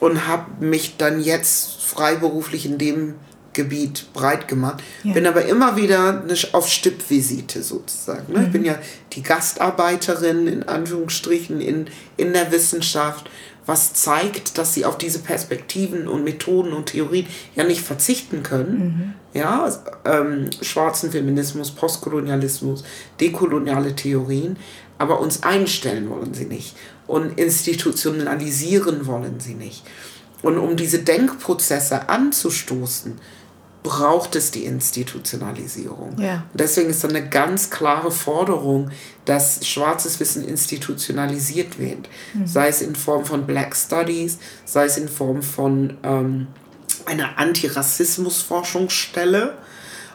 und habe mich dann jetzt freiberuflich in dem Gebiet breit gemacht. Ja. Bin aber immer wieder auf Stippvisite sozusagen. Mhm. Ich bin ja die Gastarbeiterin in Anführungsstrichen in, in der Wissenschaft, was zeigt, dass sie auf diese Perspektiven und Methoden und Theorien ja nicht verzichten können. Mhm. Ja, ähm, schwarzen Feminismus, Postkolonialismus, dekoloniale Theorien, aber uns einstellen wollen sie nicht und institutionalisieren wollen sie nicht. Und um diese Denkprozesse anzustoßen, braucht es die Institutionalisierung. Ja. Deswegen ist da eine ganz klare Forderung, dass schwarzes Wissen institutionalisiert wird. Mhm. Sei es in Form von Black Studies, sei es in Form von ähm, einer Antirassismus-Forschungsstelle.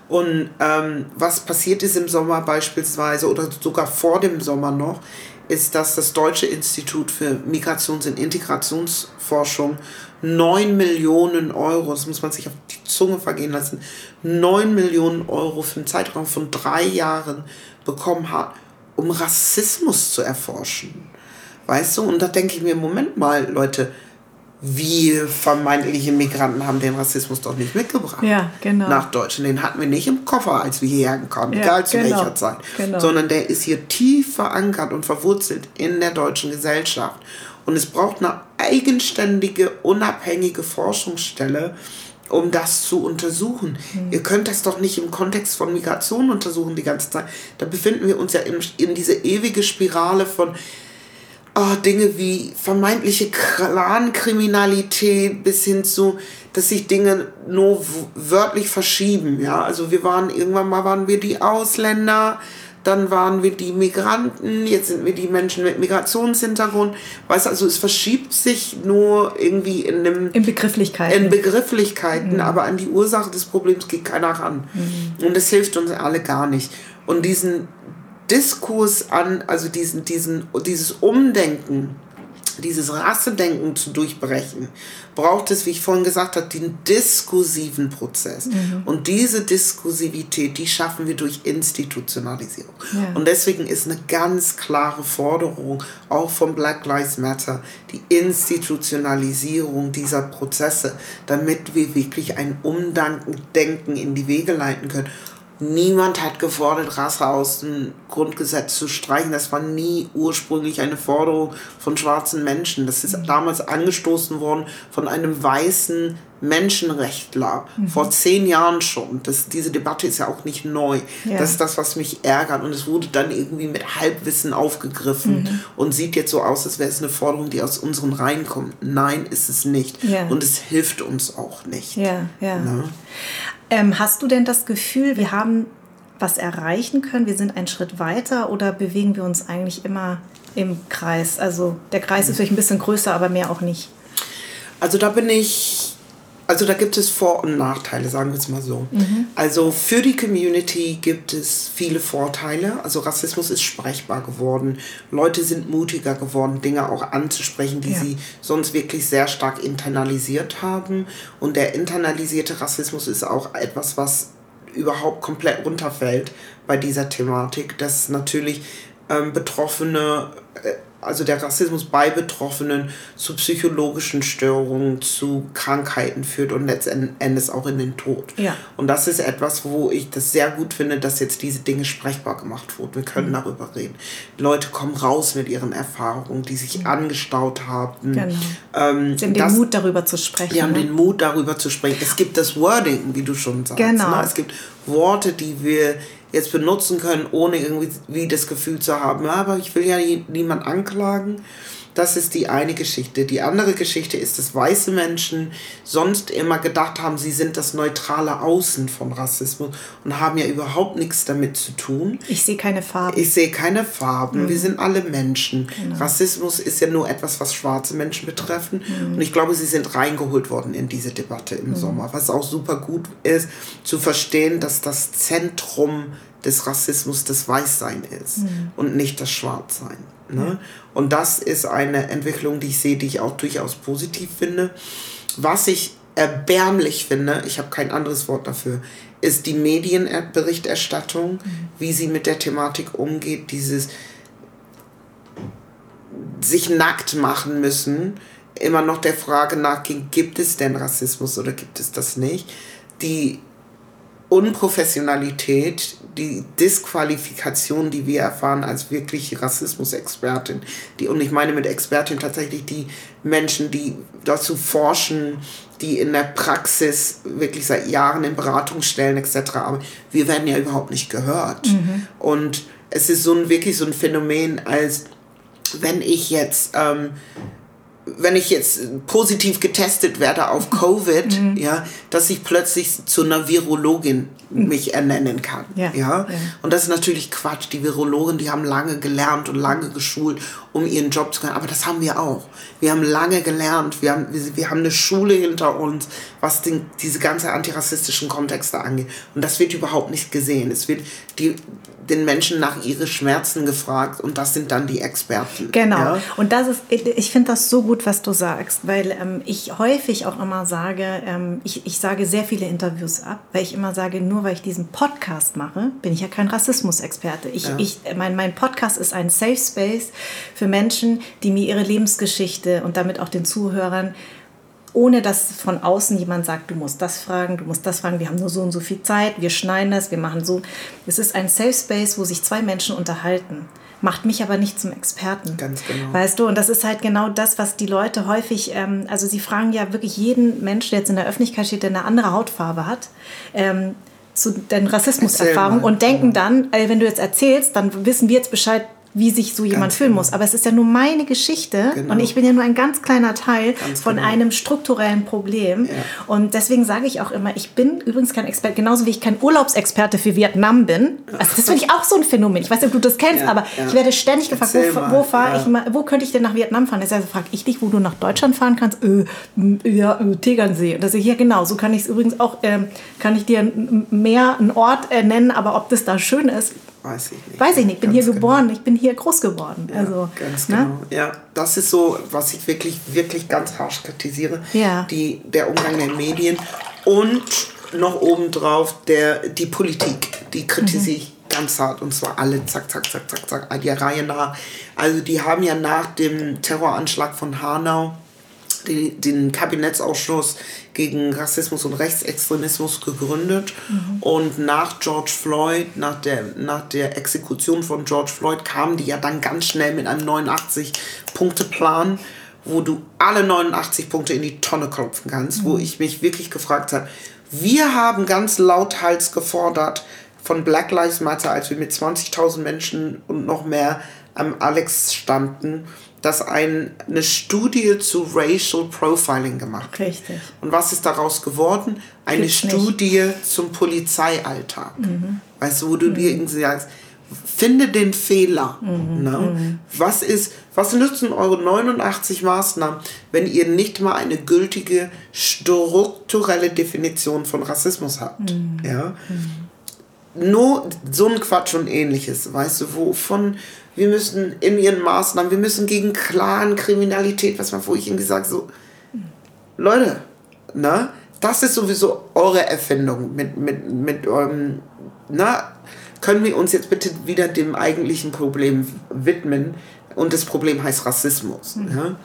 Und ähm, was passiert ist im Sommer beispielsweise oder sogar vor dem Sommer noch, ist, dass das Deutsche Institut für Migrations- und Integrationsforschung 9 Millionen Euro, das muss man sich auf die Zunge vergehen lassen, 9 Millionen Euro für einen Zeitraum von drei Jahren bekommen hat, um Rassismus zu erforschen. Weißt du? Und da denke ich mir, Moment mal, Leute, wir vermeintliche Migranten haben den Rassismus doch nicht mitgebracht. Ja, genau. Nach Deutschland. Den hatten wir nicht im Koffer, als wir hierher kamen, ja, egal zu genau, welcher Zeit. Genau. Sondern der ist hier tief verankert und verwurzelt in der deutschen Gesellschaft. Und es braucht eine eigenständige, unabhängige Forschungsstelle, um das zu untersuchen. Mhm. Ihr könnt das doch nicht im Kontext von Migration untersuchen die ganze Zeit. Da befinden wir uns ja in, in diese ewige Spirale von oh, Dinge wie vermeintliche Clankriminalität bis hin zu, dass sich Dinge nur wörtlich verschieben. Ja, also wir waren irgendwann mal waren wir die Ausländer, dann waren wir die Migranten, jetzt sind wir die Menschen mit Migrationshintergrund. Weißt also es verschiebt sich nur irgendwie in einem... In Begrifflichkeiten. In Begrifflichkeiten, mhm. aber an die Ursache des Problems geht keiner ran. Mhm. Und das hilft uns alle gar nicht. Und diesen Diskurs an, also diesen, diesen, dieses Umdenken dieses Rassedenken zu durchbrechen, braucht es, wie ich vorhin gesagt habe, den diskursiven Prozess. Mhm. Und diese Diskursivität, die schaffen wir durch Institutionalisierung. Ja. Und deswegen ist eine ganz klare Forderung, auch von Black Lives Matter, die Institutionalisierung dieser Prozesse, damit wir wirklich ein Umdenken in die Wege leiten können Niemand hat gefordert, Rasse aus dem Grundgesetz zu streichen. Das war nie ursprünglich eine Forderung von schwarzen Menschen. Das ist mhm. damals angestoßen worden von einem weißen Menschenrechtler mhm. vor zehn Jahren schon. Das, diese Debatte ist ja auch nicht neu. Ja. Das ist das, was mich ärgert. Und es wurde dann irgendwie mit Halbwissen aufgegriffen mhm. und sieht jetzt so aus, als wäre es eine Forderung, die aus unseren Reihen kommt. Nein, ist es nicht. Ja. Und es hilft uns auch nicht. Ja, ja. Ne? Ähm, hast du denn das Gefühl, wir haben was erreichen können? Wir sind einen Schritt weiter oder bewegen wir uns eigentlich immer im Kreis? Also der Kreis ist vielleicht ein bisschen größer, aber mehr auch nicht. Also da bin ich also da gibt es Vor- und Nachteile, sagen wir es mal so. Mhm. Also für die Community gibt es viele Vorteile. Also Rassismus ist sprechbar geworden. Leute sind mutiger geworden, Dinge auch anzusprechen, die ja. sie sonst wirklich sehr stark internalisiert haben. Und der internalisierte Rassismus ist auch etwas, was überhaupt komplett runterfällt bei dieser Thematik, dass natürlich ähm, Betroffene äh, also der Rassismus bei Betroffenen zu psychologischen Störungen, zu Krankheiten führt und letztendlich auch in den Tod. Ja. Und das ist etwas, wo ich das sehr gut finde, dass jetzt diese Dinge sprechbar gemacht wurden. Wir können mhm. darüber reden. Leute kommen raus mit ihren Erfahrungen, die sich mhm. angestaut haben. Genau. Ähm, Sie haben das, den Mut, darüber zu sprechen. Die haben ne? den Mut, darüber zu sprechen. Es gibt das Wording, wie du schon sagst. Genau. Ne? Es gibt Worte, die wir jetzt benutzen können, ohne irgendwie das Gefühl zu haben, aber ich will ja niemand anklagen. Das ist die eine Geschichte. Die andere Geschichte ist, dass weiße Menschen sonst immer gedacht haben, sie sind das neutrale Außen von Rassismus und haben ja überhaupt nichts damit zu tun. Ich sehe keine Farben. Ich sehe keine Farben. Mhm. Wir sind alle Menschen. Genau. Rassismus ist ja nur etwas, was schwarze Menschen betreffen. Mhm. Und ich glaube, sie sind reingeholt worden in diese Debatte im mhm. Sommer. Was auch super gut ist, zu verstehen, dass das Zentrum des Rassismus das Weißsein ist mhm. und nicht das Schwarzsein. Ne? Und das ist eine Entwicklung, die ich sehe, die ich auch durchaus positiv finde. Was ich erbärmlich finde, ich habe kein anderes Wort dafür, ist die Medienberichterstattung, mhm. wie sie mit der Thematik umgeht, dieses sich nackt machen müssen, immer noch der Frage nachgehen, gibt es denn Rassismus oder gibt es das nicht? Die Unprofessionalität, die Disqualifikation, die wir erfahren als wirklich Rassismusexpertin, die, und ich meine mit Expertin tatsächlich die Menschen, die dazu forschen, die in der Praxis wirklich seit Jahren in Beratungsstellen etc. Aber wir werden ja überhaupt nicht gehört. Mhm. Und es ist so ein wirklich so ein Phänomen, als wenn ich jetzt ähm, wenn ich jetzt positiv getestet werde auf Covid, mhm. ja, dass ich plötzlich zu einer Virologin mich ernennen kann. Ja. ja. Und das ist natürlich Quatsch. Die Virologen, die haben lange gelernt und lange geschult, um ihren Job zu können. Aber das haben wir auch. Wir haben lange gelernt. Wir haben, wir, wir haben eine Schule hinter uns, was den, diese ganze antirassistischen Kontexte angeht. Und das wird überhaupt nicht gesehen. Es wird die, den Menschen nach ihren Schmerzen gefragt und das sind dann die Experten. Genau. Ja? Und das ist, ich finde das so gut, was du sagst, weil ähm, ich häufig auch immer sage, ähm, ich, ich sage sehr viele Interviews ab, weil ich immer sage, nur weil ich diesen Podcast mache, bin ich ja kein Rassismusexperte. Ich, ja. ich, mein, mein Podcast ist ein Safe Space für Menschen, die mir ihre Lebensgeschichte und damit auch den Zuhörern ohne dass von außen jemand sagt, du musst das fragen, du musst das fragen, wir haben nur so und so viel Zeit, wir schneiden das, wir machen so. Es ist ein Safe Space, wo sich zwei Menschen unterhalten. Macht mich aber nicht zum Experten. Ganz genau. Weißt du, und das ist halt genau das, was die Leute häufig, ähm, also sie fragen ja wirklich jeden Menschen, der jetzt in der Öffentlichkeit steht, der eine andere Hautfarbe hat, ähm, zu den Rassismuserfahrungen und denken dann, äh, wenn du jetzt erzählst, dann wissen wir jetzt Bescheid, wie sich so jemand ganz fühlen genau. muss. Aber es ist ja nur meine Geschichte genau. und ich bin ja nur ein ganz kleiner Teil ganz von genau. einem strukturellen Problem. Ja. Und deswegen sage ich auch immer, ich bin übrigens kein Experte, genauso wie ich kein Urlaubsexperte für Vietnam bin. Also das finde ich auch so ein Phänomen. Ich weiß nicht, ob du das kennst, ja, aber ja. ich werde ständig gefragt, wo, wo fahre ich mal, wo könnte ich denn nach Vietnam fahren? Deshalb frage ich dich, wo du nach Deutschland fahren kannst. Äh, ja, äh, Tegernsee. Und das ist ja genau, so kann ich es übrigens auch, äh, kann ich dir mehr einen Ort äh, nennen, aber ob das da schön ist, Weiß ich nicht. Weiß ich nicht, ich bin Ganz hier geboren, ich bin hier groß geworden. Ja, also, ganz ne? genau. Ja, das ist so, was ich wirklich, wirklich ganz harsch kritisiere. Ja. Die, der Umgang der Medien und noch obendrauf der, die Politik. Die kritisiere ich ganz hart und zwar alle zack, zack, zack, zack, zack, die Reihe nach. Also die haben ja nach dem Terroranschlag von Hanau die, den Kabinettsausschuss gegen Rassismus und Rechtsextremismus gegründet. Und nach George Floyd, nach der, nach der Exekution von George Floyd, kamen die ja dann ganz schnell mit einem 89-Punkte-Plan, wo du alle 89 Punkte in die Tonne klopfen kannst, wo ich mich wirklich gefragt habe, wir haben ganz lauthals gefordert von Black Lives Matter, als wir mit 20.000 Menschen und noch mehr am Alex standen, dass ein, eine Studie zu Racial Profiling gemacht. Richtig. Und was ist daraus geworden? Eine Gibt's nicht. Studie zum Polizeialltag. Weißt du, wo du dir irgendwie sagst, finde den Fehler. Ne? Was, ist, was nützen eure 89 Maßnahmen, wenn ihr nicht mal eine gültige strukturelle Definition von Rassismus habt? Ja? Nur so ein Quatsch und ähnliches, weißt du, wovon wir müssen in ihren Maßnahmen, wir müssen gegen Clan-Kriminalität, was man vorhin gesagt so, Leute, ne, das ist sowieso eure Erfindung mit, mit, mit eurem, na, können wir uns jetzt bitte wieder dem eigentlichen Problem widmen? Und das Problem heißt Rassismus, ja?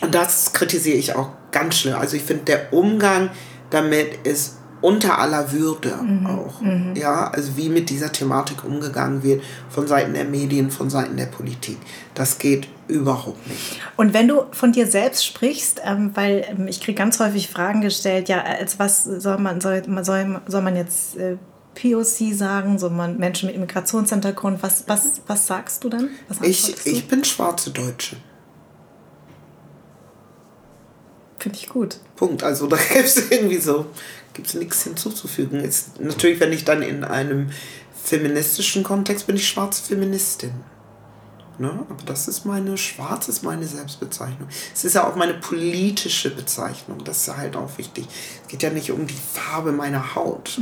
Und das kritisiere ich auch ganz schlimm. Also ich finde, der Umgang damit ist unter aller Würde auch. Ja, also wie mit dieser Thematik umgegangen wird von Seiten der Medien, von Seiten der Politik. Das geht überhaupt nicht. Und wenn du von dir selbst sprichst, ähm, weil ähm, ich kriege ganz häufig Fragen gestellt, ja, als was soll man, soll, soll, soll man jetzt äh, POC sagen, soll man Menschen mit Migrationshintergrund, was, was, was sagst du dann? Ich, du? ich bin schwarze Deutsche. Finde ich gut. Punkt. Also da gibt es irgendwie so, gibt es nichts hinzuzufügen. Ist, natürlich, wenn ich dann in einem feministischen Kontext bin ich schwarze Feministin. Ne? Aber das ist meine, schwarz ist meine Selbstbezeichnung. Es ist ja auch meine politische Bezeichnung. Das ist ja halt auch wichtig. Es geht ja nicht um die Farbe meiner Haut,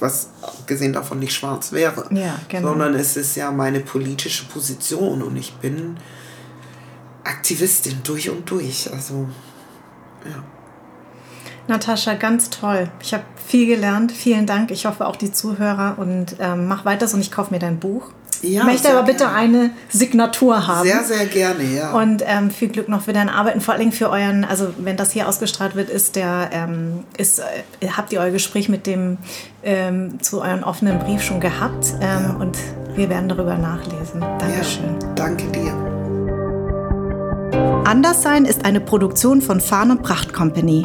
was abgesehen davon nicht schwarz wäre. Ja, genau. Sondern es ist ja meine politische Position und ich bin Aktivistin durch und durch. Also, ja. Natascha, ganz toll. Ich habe viel gelernt. Vielen Dank. Ich hoffe auch die Zuhörer und ähm, mach weiter so und ich kaufe mir dein Buch. Ja, ich möchte aber bitte gerne. eine Signatur haben. Sehr, sehr gerne, ja. Und ähm, viel Glück noch für dein Arbeiten, vor allem für euren, also wenn das hier ausgestrahlt wird, ist der, ähm, ist, äh, habt ihr euer Gespräch mit dem ähm, zu euren offenen Brief schon gehabt ähm, und wir werden darüber nachlesen. Dankeschön. Ja, danke dir. Anderssein ist eine Produktion von Farn und Pracht Company.